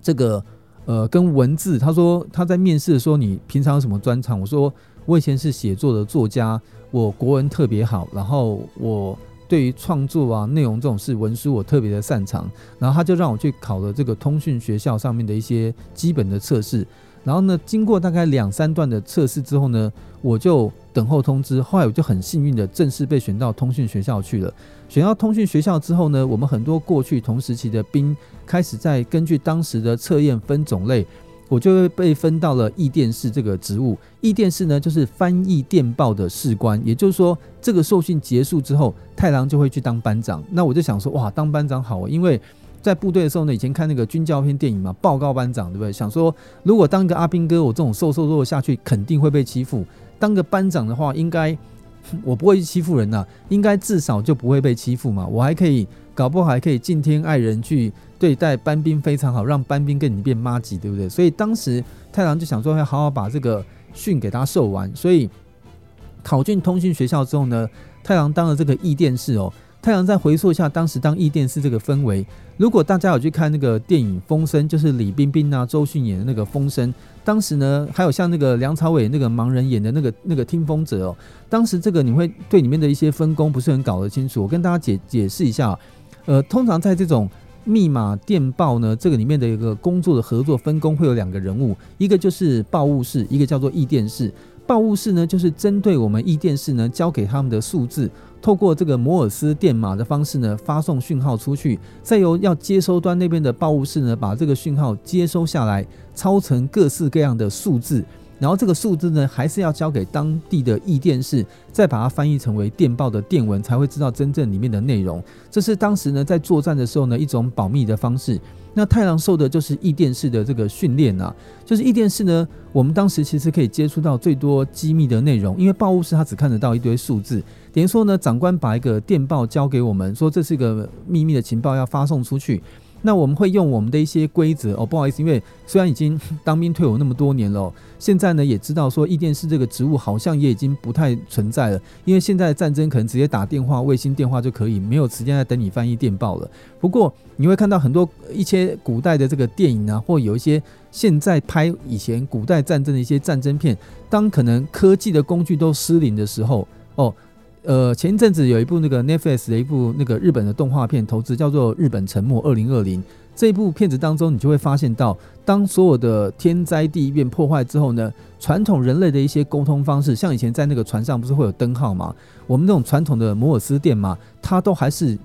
这个呃跟文字。他说他在面试说，你平常有什么专长？我说我以前是写作的作家，我国文特别好，然后我。对于创作啊、内容这种事，文书我特别的擅长。然后他就让我去考了这个通讯学校上面的一些基本的测试。然后呢，经过大概两三段的测试之后呢，我就等候通知。后来我就很幸运的正式被选到通讯学校去了。选到通讯学校之后呢，我们很多过去同时期的兵开始在根据当时的测验分种类。我就会被分到了译电士这个职务。译电士呢，就是翻译电报的士官。也就是说，这个受训结束之后，太郎就会去当班长。那我就想说，哇，当班长好，因为在部队的时候呢，以前看那个军教片电影嘛，报告班长，对不对？想说，如果当个阿兵哥，我这种瘦瘦弱下去，肯定会被欺负。当个班长的话，应该我不会去欺负人呐，应该至少就不会被欺负嘛。我还可以，搞不好还可以敬天爱人去。对待班兵非常好，让班兵跟你变妈吉，对不对？所以当时太郎就想说要好好把这个训给他受完。所以考进通讯学校之后呢，太郎当了这个译电士哦。太郎再回溯一下当时当译电士这个氛围。如果大家有去看那个电影《风声》，就是李冰冰啊、周迅演的那个《风声》，当时呢还有像那个梁朝伟那个盲人演的那个那个听风者哦。当时这个你会对里面的一些分工不是很搞得清楚。我跟大家解解释一下，呃，通常在这种。密码电报呢，这个里面的一个工作的合作分工会有两个人物，一个就是报务室，一个叫做译电室。报务室呢，就是针对我们译电室呢交给他们的数字，透过这个摩尔斯电码的方式呢发送讯号出去，再由要接收端那边的报务室呢把这个讯号接收下来，抄成各式各样的数字。然后这个数字呢，还是要交给当地的译电视，再把它翻译成为电报的电文，才会知道真正里面的内容。这是当时呢在作战的时候呢一种保密的方式。那太郎受的就是译电视的这个训练啊，就是译电视呢，我们当时其实可以接触到最多机密的内容，因为报务室他只看得到一堆数字，等于说呢，长官把一个电报交给我们，说这是一个秘密的情报要发送出去。那我们会用我们的一些规则哦，不好意思，因为虽然已经 当兵退伍那么多年了，现在呢也知道说驿电视这个职务好像也已经不太存在了，因为现在的战争可能直接打电话、卫星电话就可以，没有时间在等你翻译电报了。不过你会看到很多一些古代的这个电影啊，或有一些现在拍以前古代战争的一些战争片，当可能科技的工具都失灵的时候哦。呃，前一阵子有一部那个 Netflix 的一部那个日本的动画片，投资叫做《日本沉没二零二零》。这一部片子当中，你就会发现到，当所有的天灾地变破坏之后呢，传统人类的一些沟通方式，像以前在那个船上不是会有灯号吗？我们那种传统的摩尔斯电码，它都还是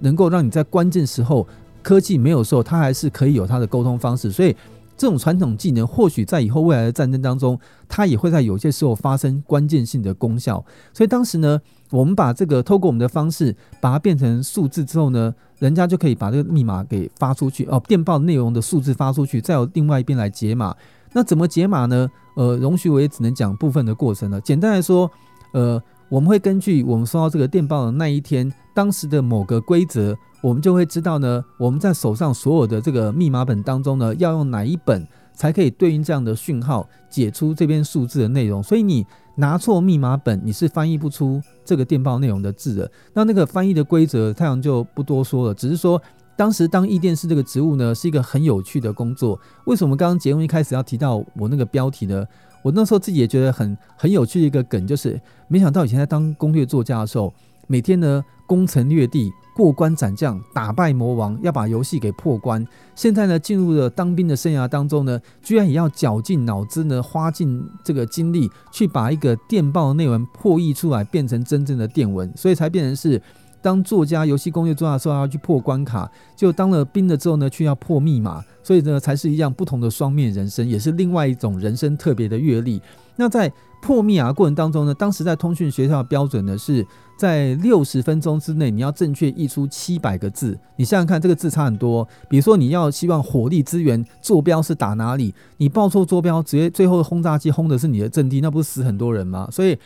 能够让你在关键时候，科技没有时候，它还是可以有它的沟通方式。所以。这种传统技能或许在以后未来的战争当中，它也会在有些时候发生关键性的功效。所以当时呢，我们把这个透过我们的方式把它变成数字之后呢，人家就可以把这个密码给发出去哦，电报内容的数字发出去，再由另外一边来解码。那怎么解码呢？呃，容许我也只能讲部分的过程了。简单来说，呃，我们会根据我们收到这个电报的那一天当时的某个规则。我们就会知道呢，我们在手上所有的这个密码本当中呢，要用哪一本才可以对应这样的讯号，解出这边数字的内容。所以你拿错密码本，你是翻译不出这个电报内容的字的。那那个翻译的规则，太阳就不多说了，只是说当时当译电视这个职务呢，是一个很有趣的工作。为什么刚刚节目一开始要提到我那个标题呢？我那时候自己也觉得很很有趣的一个梗，就是没想到以前在当攻略作家的时候，每天呢攻城略地。过关斩将，打败魔王，要把游戏给破关。现在呢，进入了当兵的生涯当中呢，居然也要绞尽脑汁呢，花尽这个精力去把一个电报的内文破译出来，变成真正的电文，所以才变成是当作家、游戏攻略作家的时候要去破关卡，就当了兵了之后呢，却要破密码，所以呢，才是一样不同的双面人生，也是另外一种人生特别的阅历。那在破密啊过程当中呢，当时在通讯学校的标准呢是。在六十分钟之内，你要正确译出七百个字。你想想看，这个字差很多。比如说，你要希望火力支援坐标是打哪里，你报错坐标，直接最后轰炸机轰的是你的阵地，那不是死很多人吗？所以，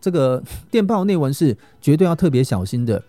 这个 电报内文是绝对要特别小心的。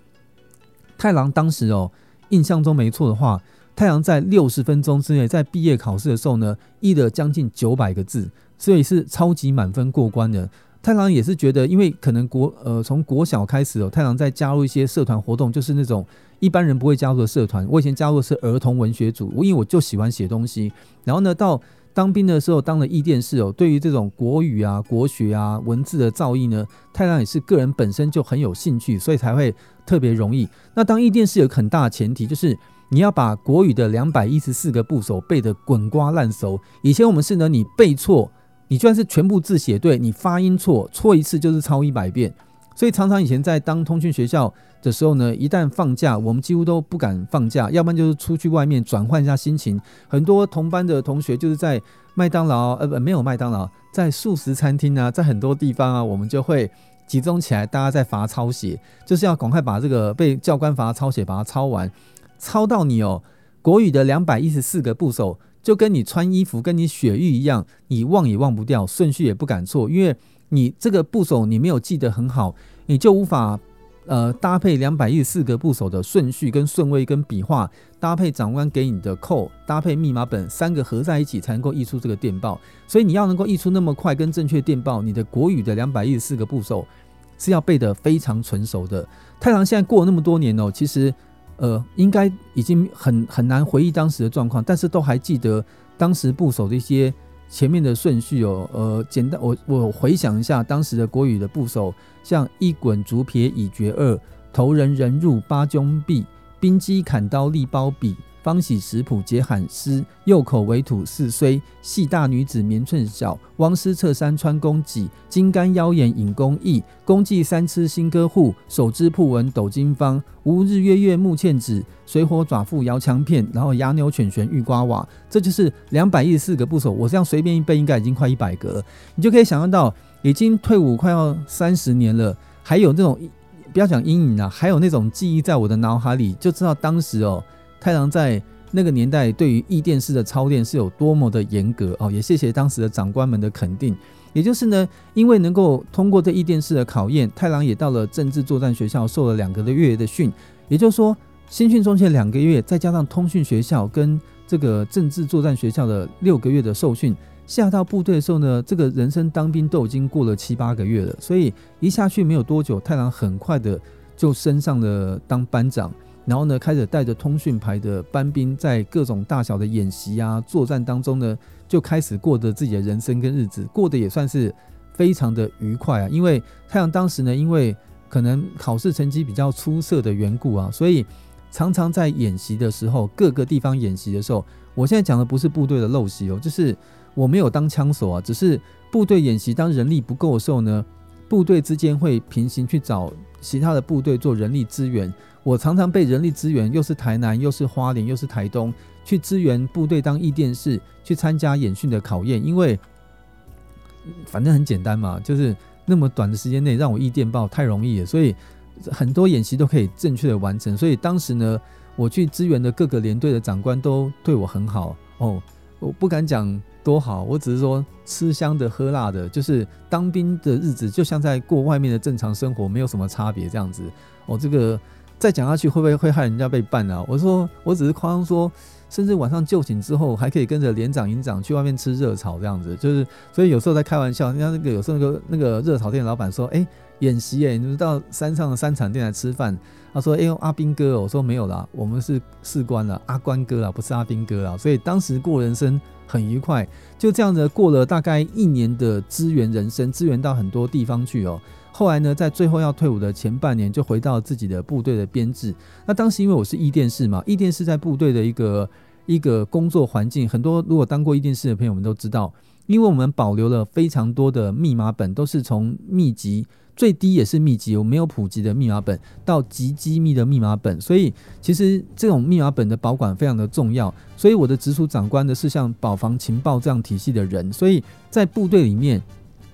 太郎当时哦，印象中没错的话，太郎在六十分钟之内，在毕业考试的时候呢，译了将近九百个字，所以是超级满分过关的。太郎也是觉得，因为可能国呃从国小开始哦，太郎在加入一些社团活动，就是那种一般人不会加入的社团。我以前加入的是儿童文学组，我因为我就喜欢写东西。然后呢，到当兵的时候当了驿电视哦，对于这种国语啊、国学啊、文字的造诣呢，太郎也是个人本身就很有兴趣，所以才会特别容易。那当驿电视有很大的前提，就是你要把国语的两百一十四个部首背得滚瓜烂熟。以前我们是呢，你背错。你居然是全部字写对，你发音错，错一次就是抄一百遍。所以常常以前在当通讯学校的时候呢，一旦放假，我们几乎都不敢放假，要不然就是出去外面转换一下心情。很多同班的同学就是在麦当劳，呃不，没有麦当劳，在素食餐厅啊，在很多地方啊，我们就会集中起来，大家在罚抄写，就是要赶快把这个被教官罚抄写把它抄完，抄到你哦，国语的两百一十四个部首。就跟你穿衣服，跟你血液一样，你忘也忘不掉，顺序也不敢错，因为你这个部首你没有记得很好，你就无法呃搭配两百一十四个部首的顺序跟顺位跟笔画，搭配长官给你的扣，搭配密码本三个合在一起才能够译出这个电报。所以你要能够译出那么快跟正确电报，你的国语的两百一十四个部首是要背得非常纯熟的。太郎现在过了那么多年哦，其实。呃，应该已经很很难回忆当时的状况，但是都还记得当时部首的一些前面的顺序哦。呃，简单，我我回想一下当时的国语的部首，像一滚竹撇已绝二，头人人入八中壁，兵机砍刀立包比，方喜食谱解罕诗，右口为土似衰。细大女子绵寸小，汪师侧衫穿宫脊。金竿腰眼引弓意，弓骑三尺新歌户。手织瀑纹斗金方，吾日月月目堑止。水火爪腹摇墙片，然后牙牛犬悬玉瓜瓦。这就是两百一十四个部首。我这样随便一背，应该已经快一百个。你就可以想象到，已经退伍快要三十年了，还有这种不要讲阴影啊，还有那种记忆在我的脑海里，就知道当时哦。太郎在那个年代对于异电视的操练是有多么的严格哦，也谢谢当时的长官们的肯定。也就是呢，因为能够通过这异电视的考验，太郎也到了政治作战学校受了两个月的训。也就是说，新训中前两个月，再加上通讯学校跟这个政治作战学校的六个月的受训，下到部队的时候呢，这个人生当兵都已经过了七八个月了。所以一下去没有多久，太郎很快的就升上了当班长。然后呢，开始带着通讯牌的班兵，在各种大小的演习啊、作战当中呢，就开始过着自己的人生跟日子，过得也算是非常的愉快啊。因为太阳当时呢，因为可能考试成绩比较出色的缘故啊，所以常常在演习的时候，各个地方演习的时候，我现在讲的不是部队的陋习哦，就是我没有当枪手啊，只是部队演习当人力不够的时候呢，部队之间会平行去找其他的部队做人力支援。我常常被人力资源，又是台南，又是花莲，又是台东，去支援部队当译电士，去参加演训的考验。因为反正很简单嘛，就是那么短的时间内让我译电报太容易了，所以很多演习都可以正确的完成。所以当时呢，我去支援的各个连队的长官都对我很好哦。我不敢讲多好，我只是说吃香的喝辣的，就是当兵的日子就像在过外面的正常生活，没有什么差别这样子。哦，这个。再讲下去会不会会害人家被办啊？我说我只是夸张说，甚至晚上就寝之后还可以跟着连长、营长去外面吃热炒这样子，就是所以有时候在开玩笑，人家那个有时候那个那个热炒店老板说，哎、演习哎，你们到山上的三产店来吃饭。他说，哎、呦，阿兵哥，我说没有啦，我们是士官了，阿官哥啊，不是阿兵哥啊。所以当时过人生很愉快，就这样子过了大概一年的支援人生，支援到很多地方去哦。后来呢，在最后要退伍的前半年，就回到自己的部队的编制。那当时因为我是译电士嘛，译电士在部队的一个一个工作环境，很多如果当过译电士的朋友们都知道，因为我们保留了非常多的密码本，都是从密集最低也是密集，我没有普及的密码本到极机密的密码本，所以其实这种密码本的保管非常的重要。所以我的直属长官呢是像保防情报这样体系的人，所以在部队里面，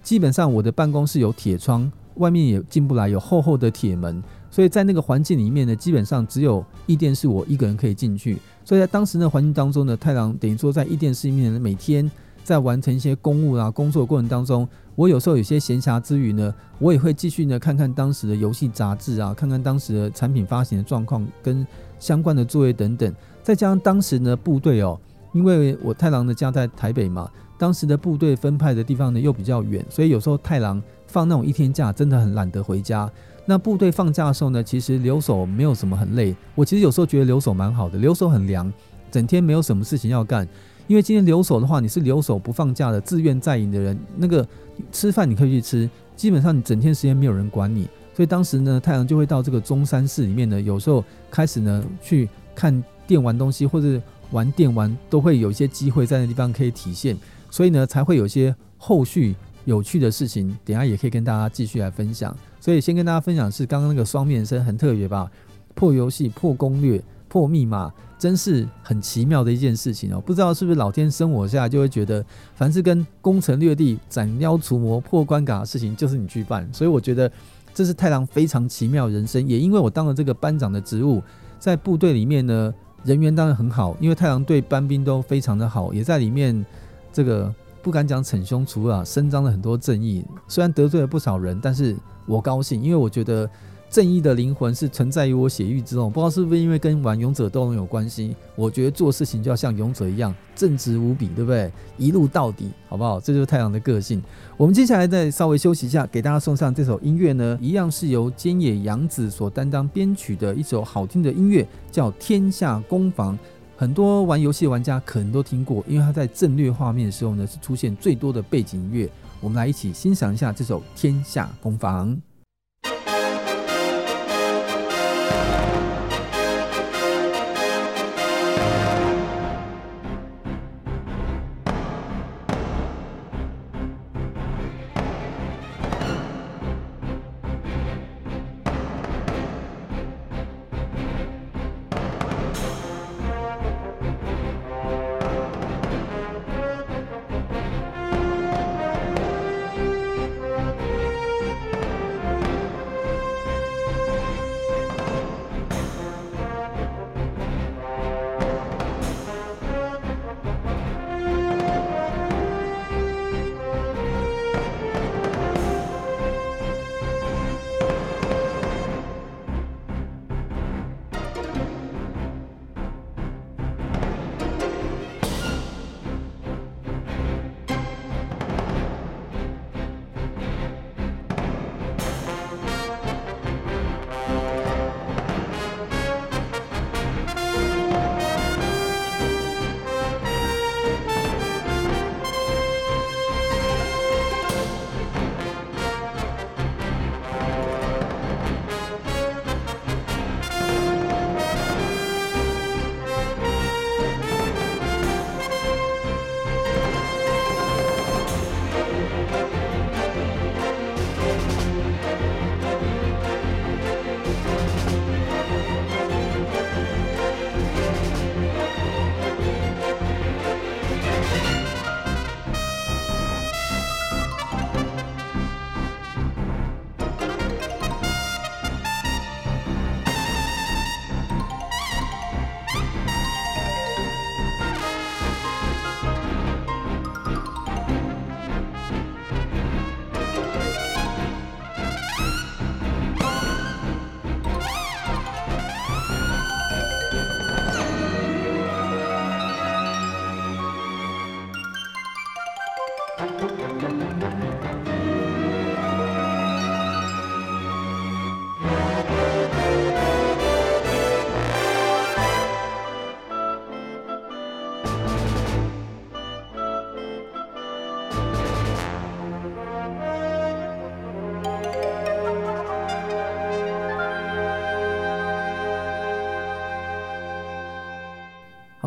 基本上我的办公室有铁窗。外面也进不来，有厚厚的铁门，所以在那个环境里面呢，基本上只有译电是我一个人可以进去。所以在当时的环境当中呢，太郎等于说在译电室里面，每天在完成一些公务啊、工作的过程当中，我有时候有些闲暇之余呢，我也会继续呢看看当时的游戏杂志啊，看看当时的产品发行的状况跟相关的作业等等。再加上当时呢部队哦，因为我太郎的家在台北嘛，当时的部队分派的地方呢又比较远，所以有时候太郎。放那种一天假真的很懒得回家。那部队放假的时候呢，其实留守没有什么很累。我其实有时候觉得留守蛮好的，留守很凉，整天没有什么事情要干。因为今天留守的话，你是留守不放假的自愿在营的人，那个吃饭你可以去吃，基本上你整天时间没有人管你。所以当时呢，太阳就会到这个中山市里面呢，有时候开始呢去看电玩东西或者玩电玩，都会有一些机会在那地方可以体现，所以呢才会有一些后续。有趣的事情，等下也可以跟大家继续来分享。所以先跟大家分享是刚刚那个双面生很特别吧？破游戏、破攻略、破密码，真是很奇妙的一件事情哦。不知道是不是老天生我下就会觉得，凡是跟攻城略地、斩妖除魔、破关卡的事情，就是你去办。所以我觉得这是太郎非常奇妙的人生。也因为我当了这个班长的职务，在部队里面呢，人缘当然很好，因为太郎对班兵都非常的好，也在里面这个。不敢讲逞凶除恶，伸张了很多正义。虽然得罪了不少人，但是我高兴，因为我觉得正义的灵魂是存在于我血域之中。不知道是不是因为跟玩勇者斗龙有关系？我觉得做事情就要像勇者一样正直无比，对不对？一路到底，好不好？这就是太阳的个性。我们接下来再稍微休息一下，给大家送上这首音乐呢，一样是由菅野洋子所担当编曲的一首好听的音乐，叫《天下攻防》。很多玩游戏的玩家可能都听过，因为它在正略画面的时候呢，是出现最多的背景音乐。我们来一起欣赏一下这首《天下攻防》。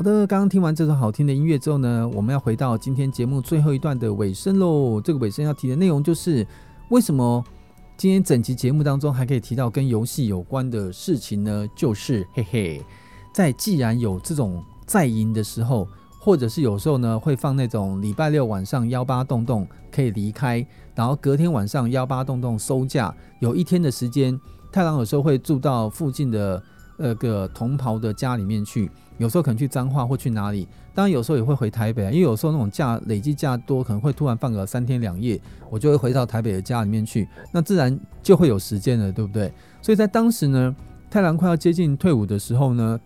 好的，刚刚听完这首好听的音乐之后呢，我们要回到今天节目最后一段的尾声喽。这个尾声要提的内容就是，为什么今天整集节目当中还可以提到跟游戏有关的事情呢？就是嘿嘿，在既然有这种在营的时候，或者是有时候呢会放那种礼拜六晚上幺八洞洞可以离开，然后隔天晚上幺八洞洞收假，有一天的时间，太郎有时候会住到附近的那个同袍的家里面去。有时候可能去彰化或去哪里，当然有时候也会回台北，因为有时候那种假累积假多，可能会突然放个三天两夜，我就会回到台北的家里面去，那自然就会有时间了，对不对？所以在当时呢，太郎快要接近退伍的时候呢，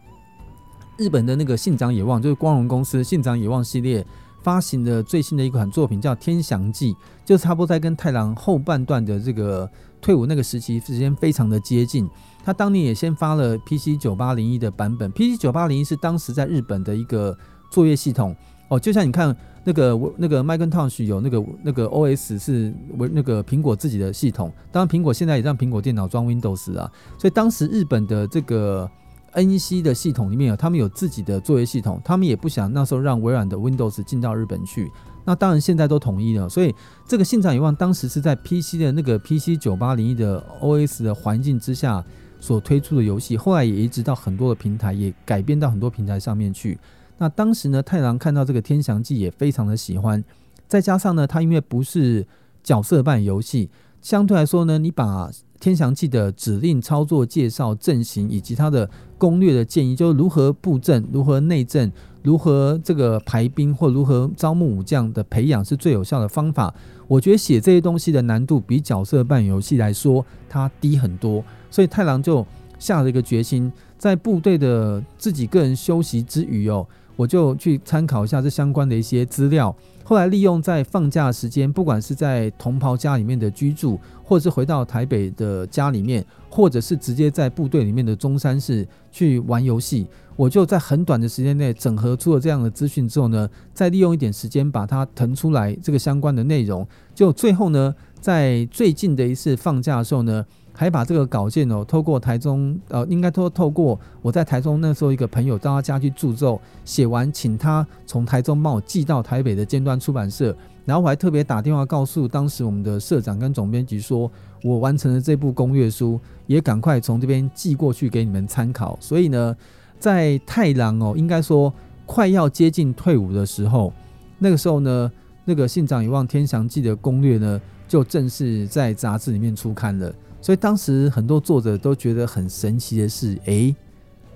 日本的那个信长野望，就是光荣公司信长野望系列发行的最新的一款作品叫《天翔记》，就差不多在跟太郎后半段的这个退伍那个时期时间非常的接近。他当年也先发了 PC 九八零一的版本，PC 九八零一是当时在日本的一个作业系统。哦，就像你看那个那个 Macintosh 有那个那个 OS 是为那个苹果自己的系统，当然苹果现在也让苹果电脑装 Windows 啊，所以当时日本的这个 NEC 的系统里面有他们有自己的作业系统，他们也不想那时候让微软的 Windows 进到日本去，那当然现在都统一了，所以这个信长野望当时是在 PC 的那个 PC 九八零一的 OS 的环境之下。所推出的游戏，后来也移植到很多的平台，也改编到很多平台上面去。那当时呢，太郎看到这个《天翔记》也非常的喜欢，再加上呢，他因为不是角色扮演游戏，相对来说呢，你把《天翔记》的指令操作介绍、阵型以及它的攻略的建议，就是如何布阵、如何内阵、如何这个排兵或如何招募武将的培养是最有效的方法。我觉得写这些东西的难度比角色扮演游戏来说，它低很多。所以太郎就下了一个决心，在部队的自己个人休息之余哦，我就去参考一下这相关的一些资料。后来利用在放假时间，不管是在同袍家里面的居住，或者是回到台北的家里面，或者是直接在部队里面的中山市去玩游戏，我就在很短的时间内整合出了这样的资讯之后呢，再利用一点时间把它腾出来这个相关的内容，就最后呢，在最近的一次放假的时候呢。还把这个稿件哦，透过台中呃，应该都透过我在台中那时候一个朋友到他家去住之后，写完，请他从台中帮我寄到台北的尖端出版社，然后我还特别打电话告诉当时我们的社长跟总编辑说，我完成了这部攻略书，也赶快从这边寄过去给你们参考。所以呢，在太郎哦，应该说快要接近退伍的时候，那个时候呢，那个信长野望天祥记的攻略呢，就正式在杂志里面出刊了。所以当时很多作者都觉得很神奇的是，诶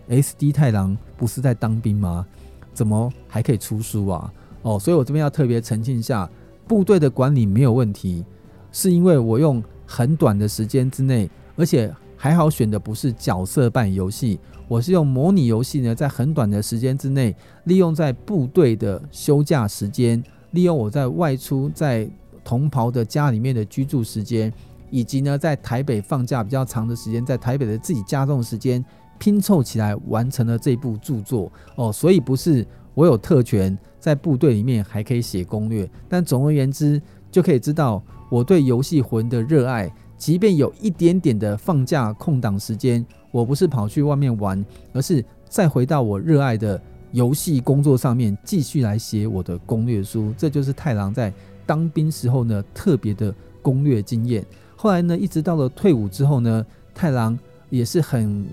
，SD 太郎不是在当兵吗？怎么还可以出书啊？哦，所以我这边要特别澄清一下，部队的管理没有问题，是因为我用很短的时间之内，而且还好选的不是角色扮游戏，我是用模拟游戏呢，在很短的时间之内，利用在部队的休假时间，利用我在外出在同袍的家里面的居住时间。以及呢，在台北放假比较长的时间，在台北的自己家中的时间拼凑起来完成了这部著作哦，所以不是我有特权在部队里面还可以写攻略，但总而言之就可以知道我对游戏魂的热爱，即便有一点点的放假空档时间，我不是跑去外面玩，而是再回到我热爱的游戏工作上面继续来写我的攻略书，这就是太郎在当兵时候呢特别的攻略经验。后来呢，一直到了退伍之后呢，太郎也是很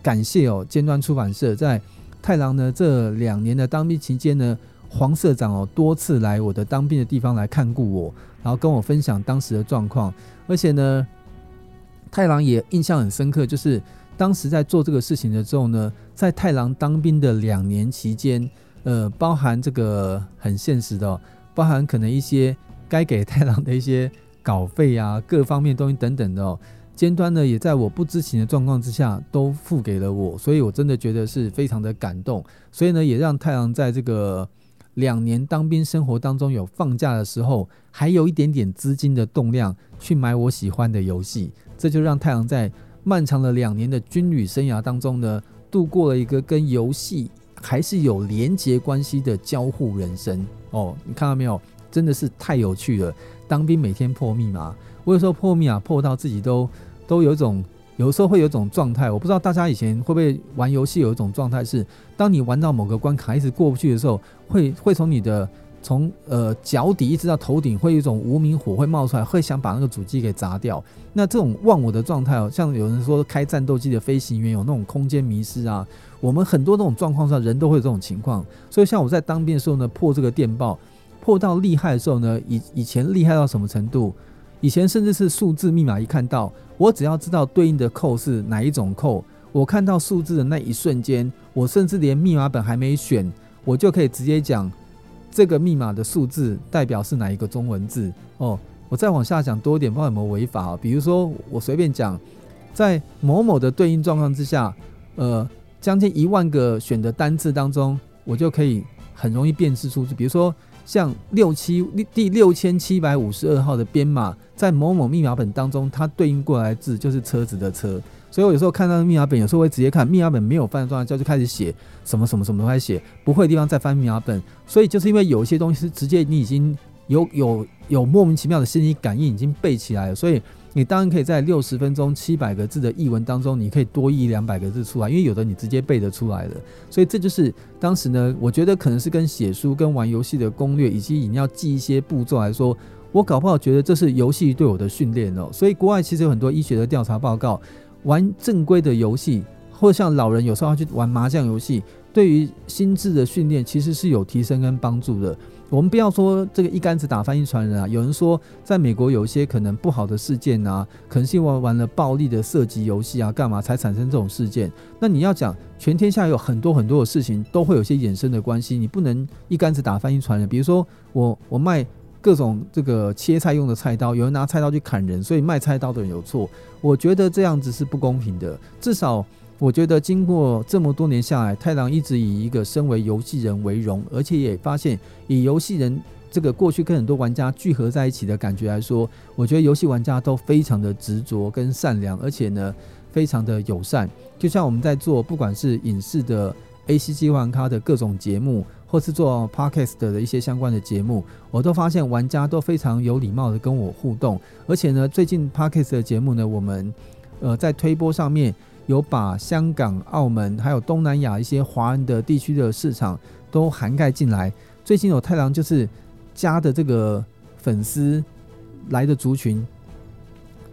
感谢哦，尖端出版社在太郎呢这两年的当兵期间呢，黄社长哦多次来我的当兵的地方来看顾我，然后跟我分享当时的状况，而且呢，太郎也印象很深刻，就是当时在做这个事情的时候呢，在太郎当兵的两年期间，呃，包含这个很现实的，包含可能一些该给太郎的一些。稿费啊，各方面东西等等的哦，尖端呢也在我不知情的状况之下都付给了我，所以我真的觉得是非常的感动，所以呢也让太阳在这个两年当兵生活当中有放假的时候，还有一点点资金的动量去买我喜欢的游戏，这就让太阳在漫长的两年的军旅生涯当中呢，度过了一个跟游戏还是有连结关系的交互人生。哦，你看到没有？真的是太有趣了。当兵每天破密码，我有时候破密码破到自己都都有一种。有时候会有一种状态，我不知道大家以前会不会玩游戏，有一种状态是，当你玩到某个关卡一直过不去的时候，会会从你的从呃脚底一直到头顶，会有一种无名火会冒出来，会想把那个主机给砸掉。那这种忘我的状态哦，像有人说开战斗机的飞行员有那种空间迷失啊，我们很多这种状况上人都会有这种情况。所以像我在当兵的时候呢，破这个电报破到厉害的时候呢，以以前厉害到什么程度？以前甚至是数字密码，一看到我只要知道对应的扣是哪一种扣，我看到数字的那一瞬间，我甚至连密码本还没选，我就可以直接讲这个密码的数字代表是哪一个中文字哦。我再往下讲多一点，不知道有没有违法？比如说我随便讲，在某某的对应状况之下，呃，将近一万个选的单字当中，我就可以很容易辨识数字，比如说。像六七第六千七百五十二号的编码，在某某密码本当中，它对应过来字就是车子的车。所以我有时候看到密码本，有时候会直接看密码本没有翻的状态，就就开始写什么什么什么都开始写，不会的地方再翻密码本。所以就是因为有一些东西是直接你已经有有有莫名其妙的心理感应已经背起来了，所以。你当然可以在六十分钟七百个字的译文当中，你可以多译两百个字出来，因为有的你直接背得出来了。所以这就是当时呢，我觉得可能是跟写书、跟玩游戏的攻略，以及你要记一些步骤来说，我搞不好觉得这是游戏对我的训练哦。所以国外其实有很多医学的调查报告，玩正规的游戏，或像老人有时候要去玩麻将游戏，对于心智的训练其实是有提升跟帮助的。我们不要说这个一竿子打翻一船人啊！有人说，在美国有一些可能不好的事件啊，可能是因为玩了暴力的射击游戏啊，干嘛才产生这种事件？那你要讲全天下有很多很多的事情都会有些衍生的关系，你不能一竿子打翻一船人。比如说我我卖各种这个切菜用的菜刀，有人拿菜刀去砍人，所以卖菜刀的人有错。我觉得这样子是不公平的，至少。我觉得经过这么多年下来，太郎一直以一个身为游戏人为荣，而且也发现以游戏人这个过去跟很多玩家聚合在一起的感觉来说，我觉得游戏玩家都非常的执着跟善良，而且呢非常的友善。就像我们在做不管是影视的 ACG 玩咖的各种节目，或是做 Podcast 的一些相关的节目，我都发现玩家都非常有礼貌的跟我互动。而且呢，最近 Podcast 的节目呢，我们呃在推播上面。有把香港、澳门还有东南亚一些华人的地区的市场都涵盖进来。最近有太郎就是加的这个粉丝来的族群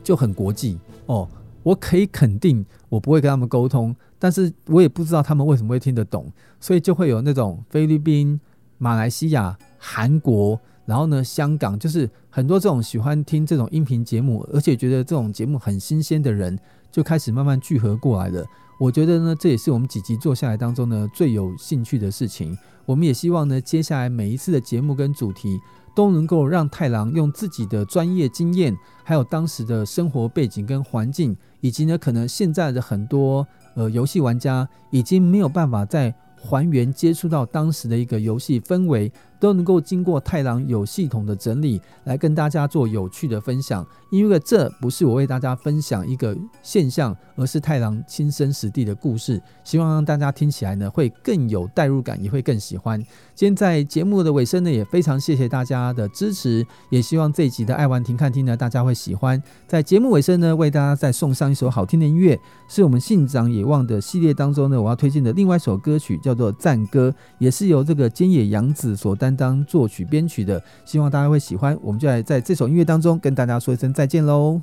就很国际哦。我可以肯定，我不会跟他们沟通，但是我也不知道他们为什么会听得懂，所以就会有那种菲律宾、马来西亚、韩国，然后呢香港，就是很多这种喜欢听这种音频节目，而且觉得这种节目很新鲜的人。就开始慢慢聚合过来了。我觉得呢，这也是我们几集做下来当中呢最有兴趣的事情。我们也希望呢，接下来每一次的节目跟主题都能够让太郎用自己的专业经验，还有当时的生活背景跟环境，以及呢，可能现在的很多呃游戏玩家已经没有办法再还原接触到当时的一个游戏氛围。都能够经过太郎有系统的整理来跟大家做有趣的分享，因为这不是我为大家分享一个现象，而是太郎亲身实地的故事，希望让大家听起来呢会更有代入感，也会更喜欢。今天在节目的尾声呢，也非常谢谢大家的支持，也希望这一集的爱玩停看听呢大家会喜欢。在节目尾声呢，为大家再送上一首好听的音乐，是我们信长野望的系列当中呢我要推荐的另外一首歌曲，叫做《赞歌》，也是由这个菅野洋子所担。当作曲编曲的，希望大家会喜欢。我们就来在这首音乐当中跟大家说一声再见喽。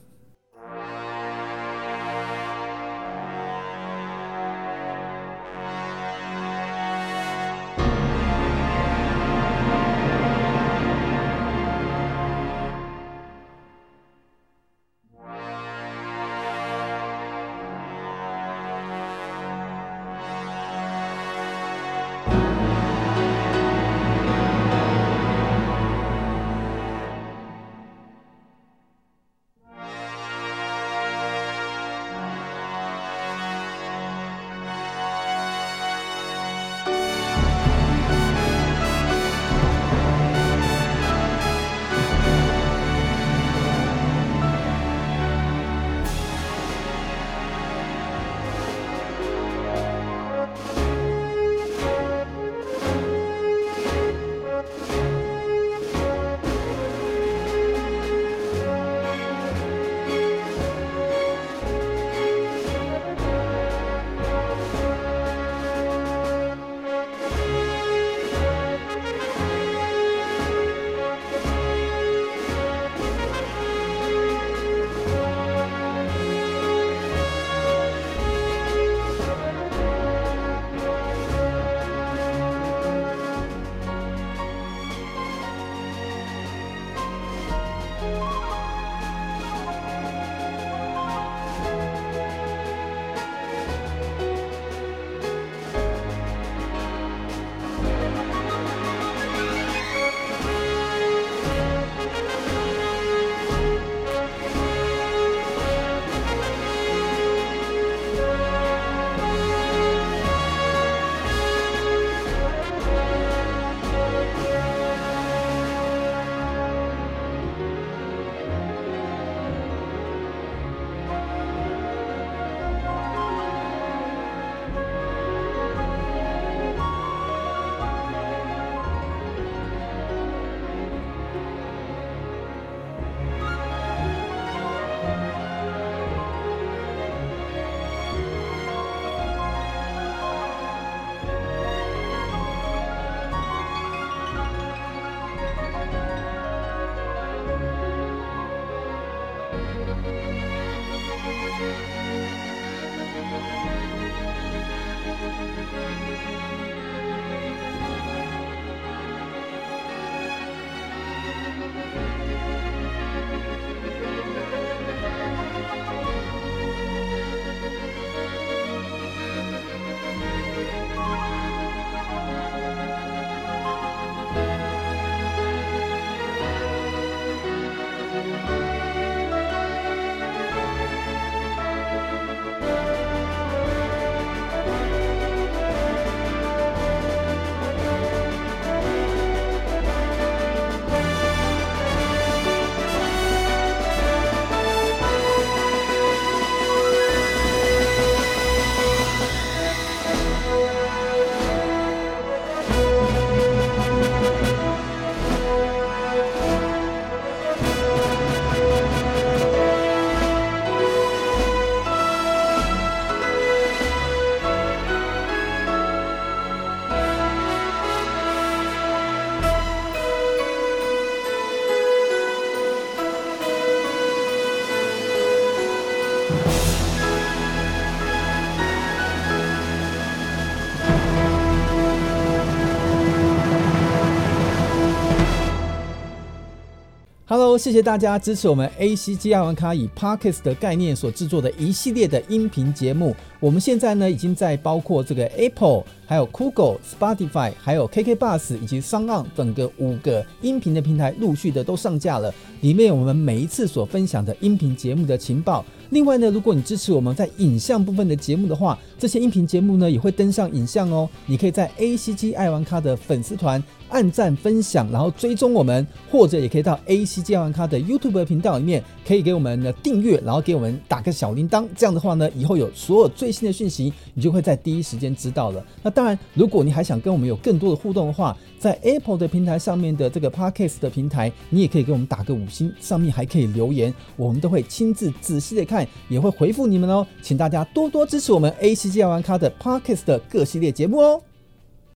Hello，谢谢大家支持我们 ACG 爱玩咖以 Parkes 的概念所制作的一系列的音频节目。我们现在呢，已经在包括这个 Apple、还有 Google、Spotify、还有 KK Bus 以及 SoundOn 等个五个音频的平台陆续的都上架了。里面我们每一次所分享的音频节目的情报。另外呢，如果你支持我们在影像部分的节目的话，这些音频节目呢也会登上影像哦。你可以在 ACG 爱玩咖的粉丝团。按赞、分享，然后追踪我们，或者也可以到 ACG 爱玩咖的 YouTube 频道里面，可以给我们的订阅，然后给我们打个小铃铛。这样的话呢，以后有所有最新的讯息，你就会在第一时间知道了。那当然，如果你还想跟我们有更多的互动的话，在 Apple 的平台上面的这个 Podcast 的平台，你也可以给我们打个五星，上面还可以留言，我们都会亲自仔细的看，也会回复你们哦。请大家多多支持我们 ACG 玩咖的 Podcast 的各系列节目哦。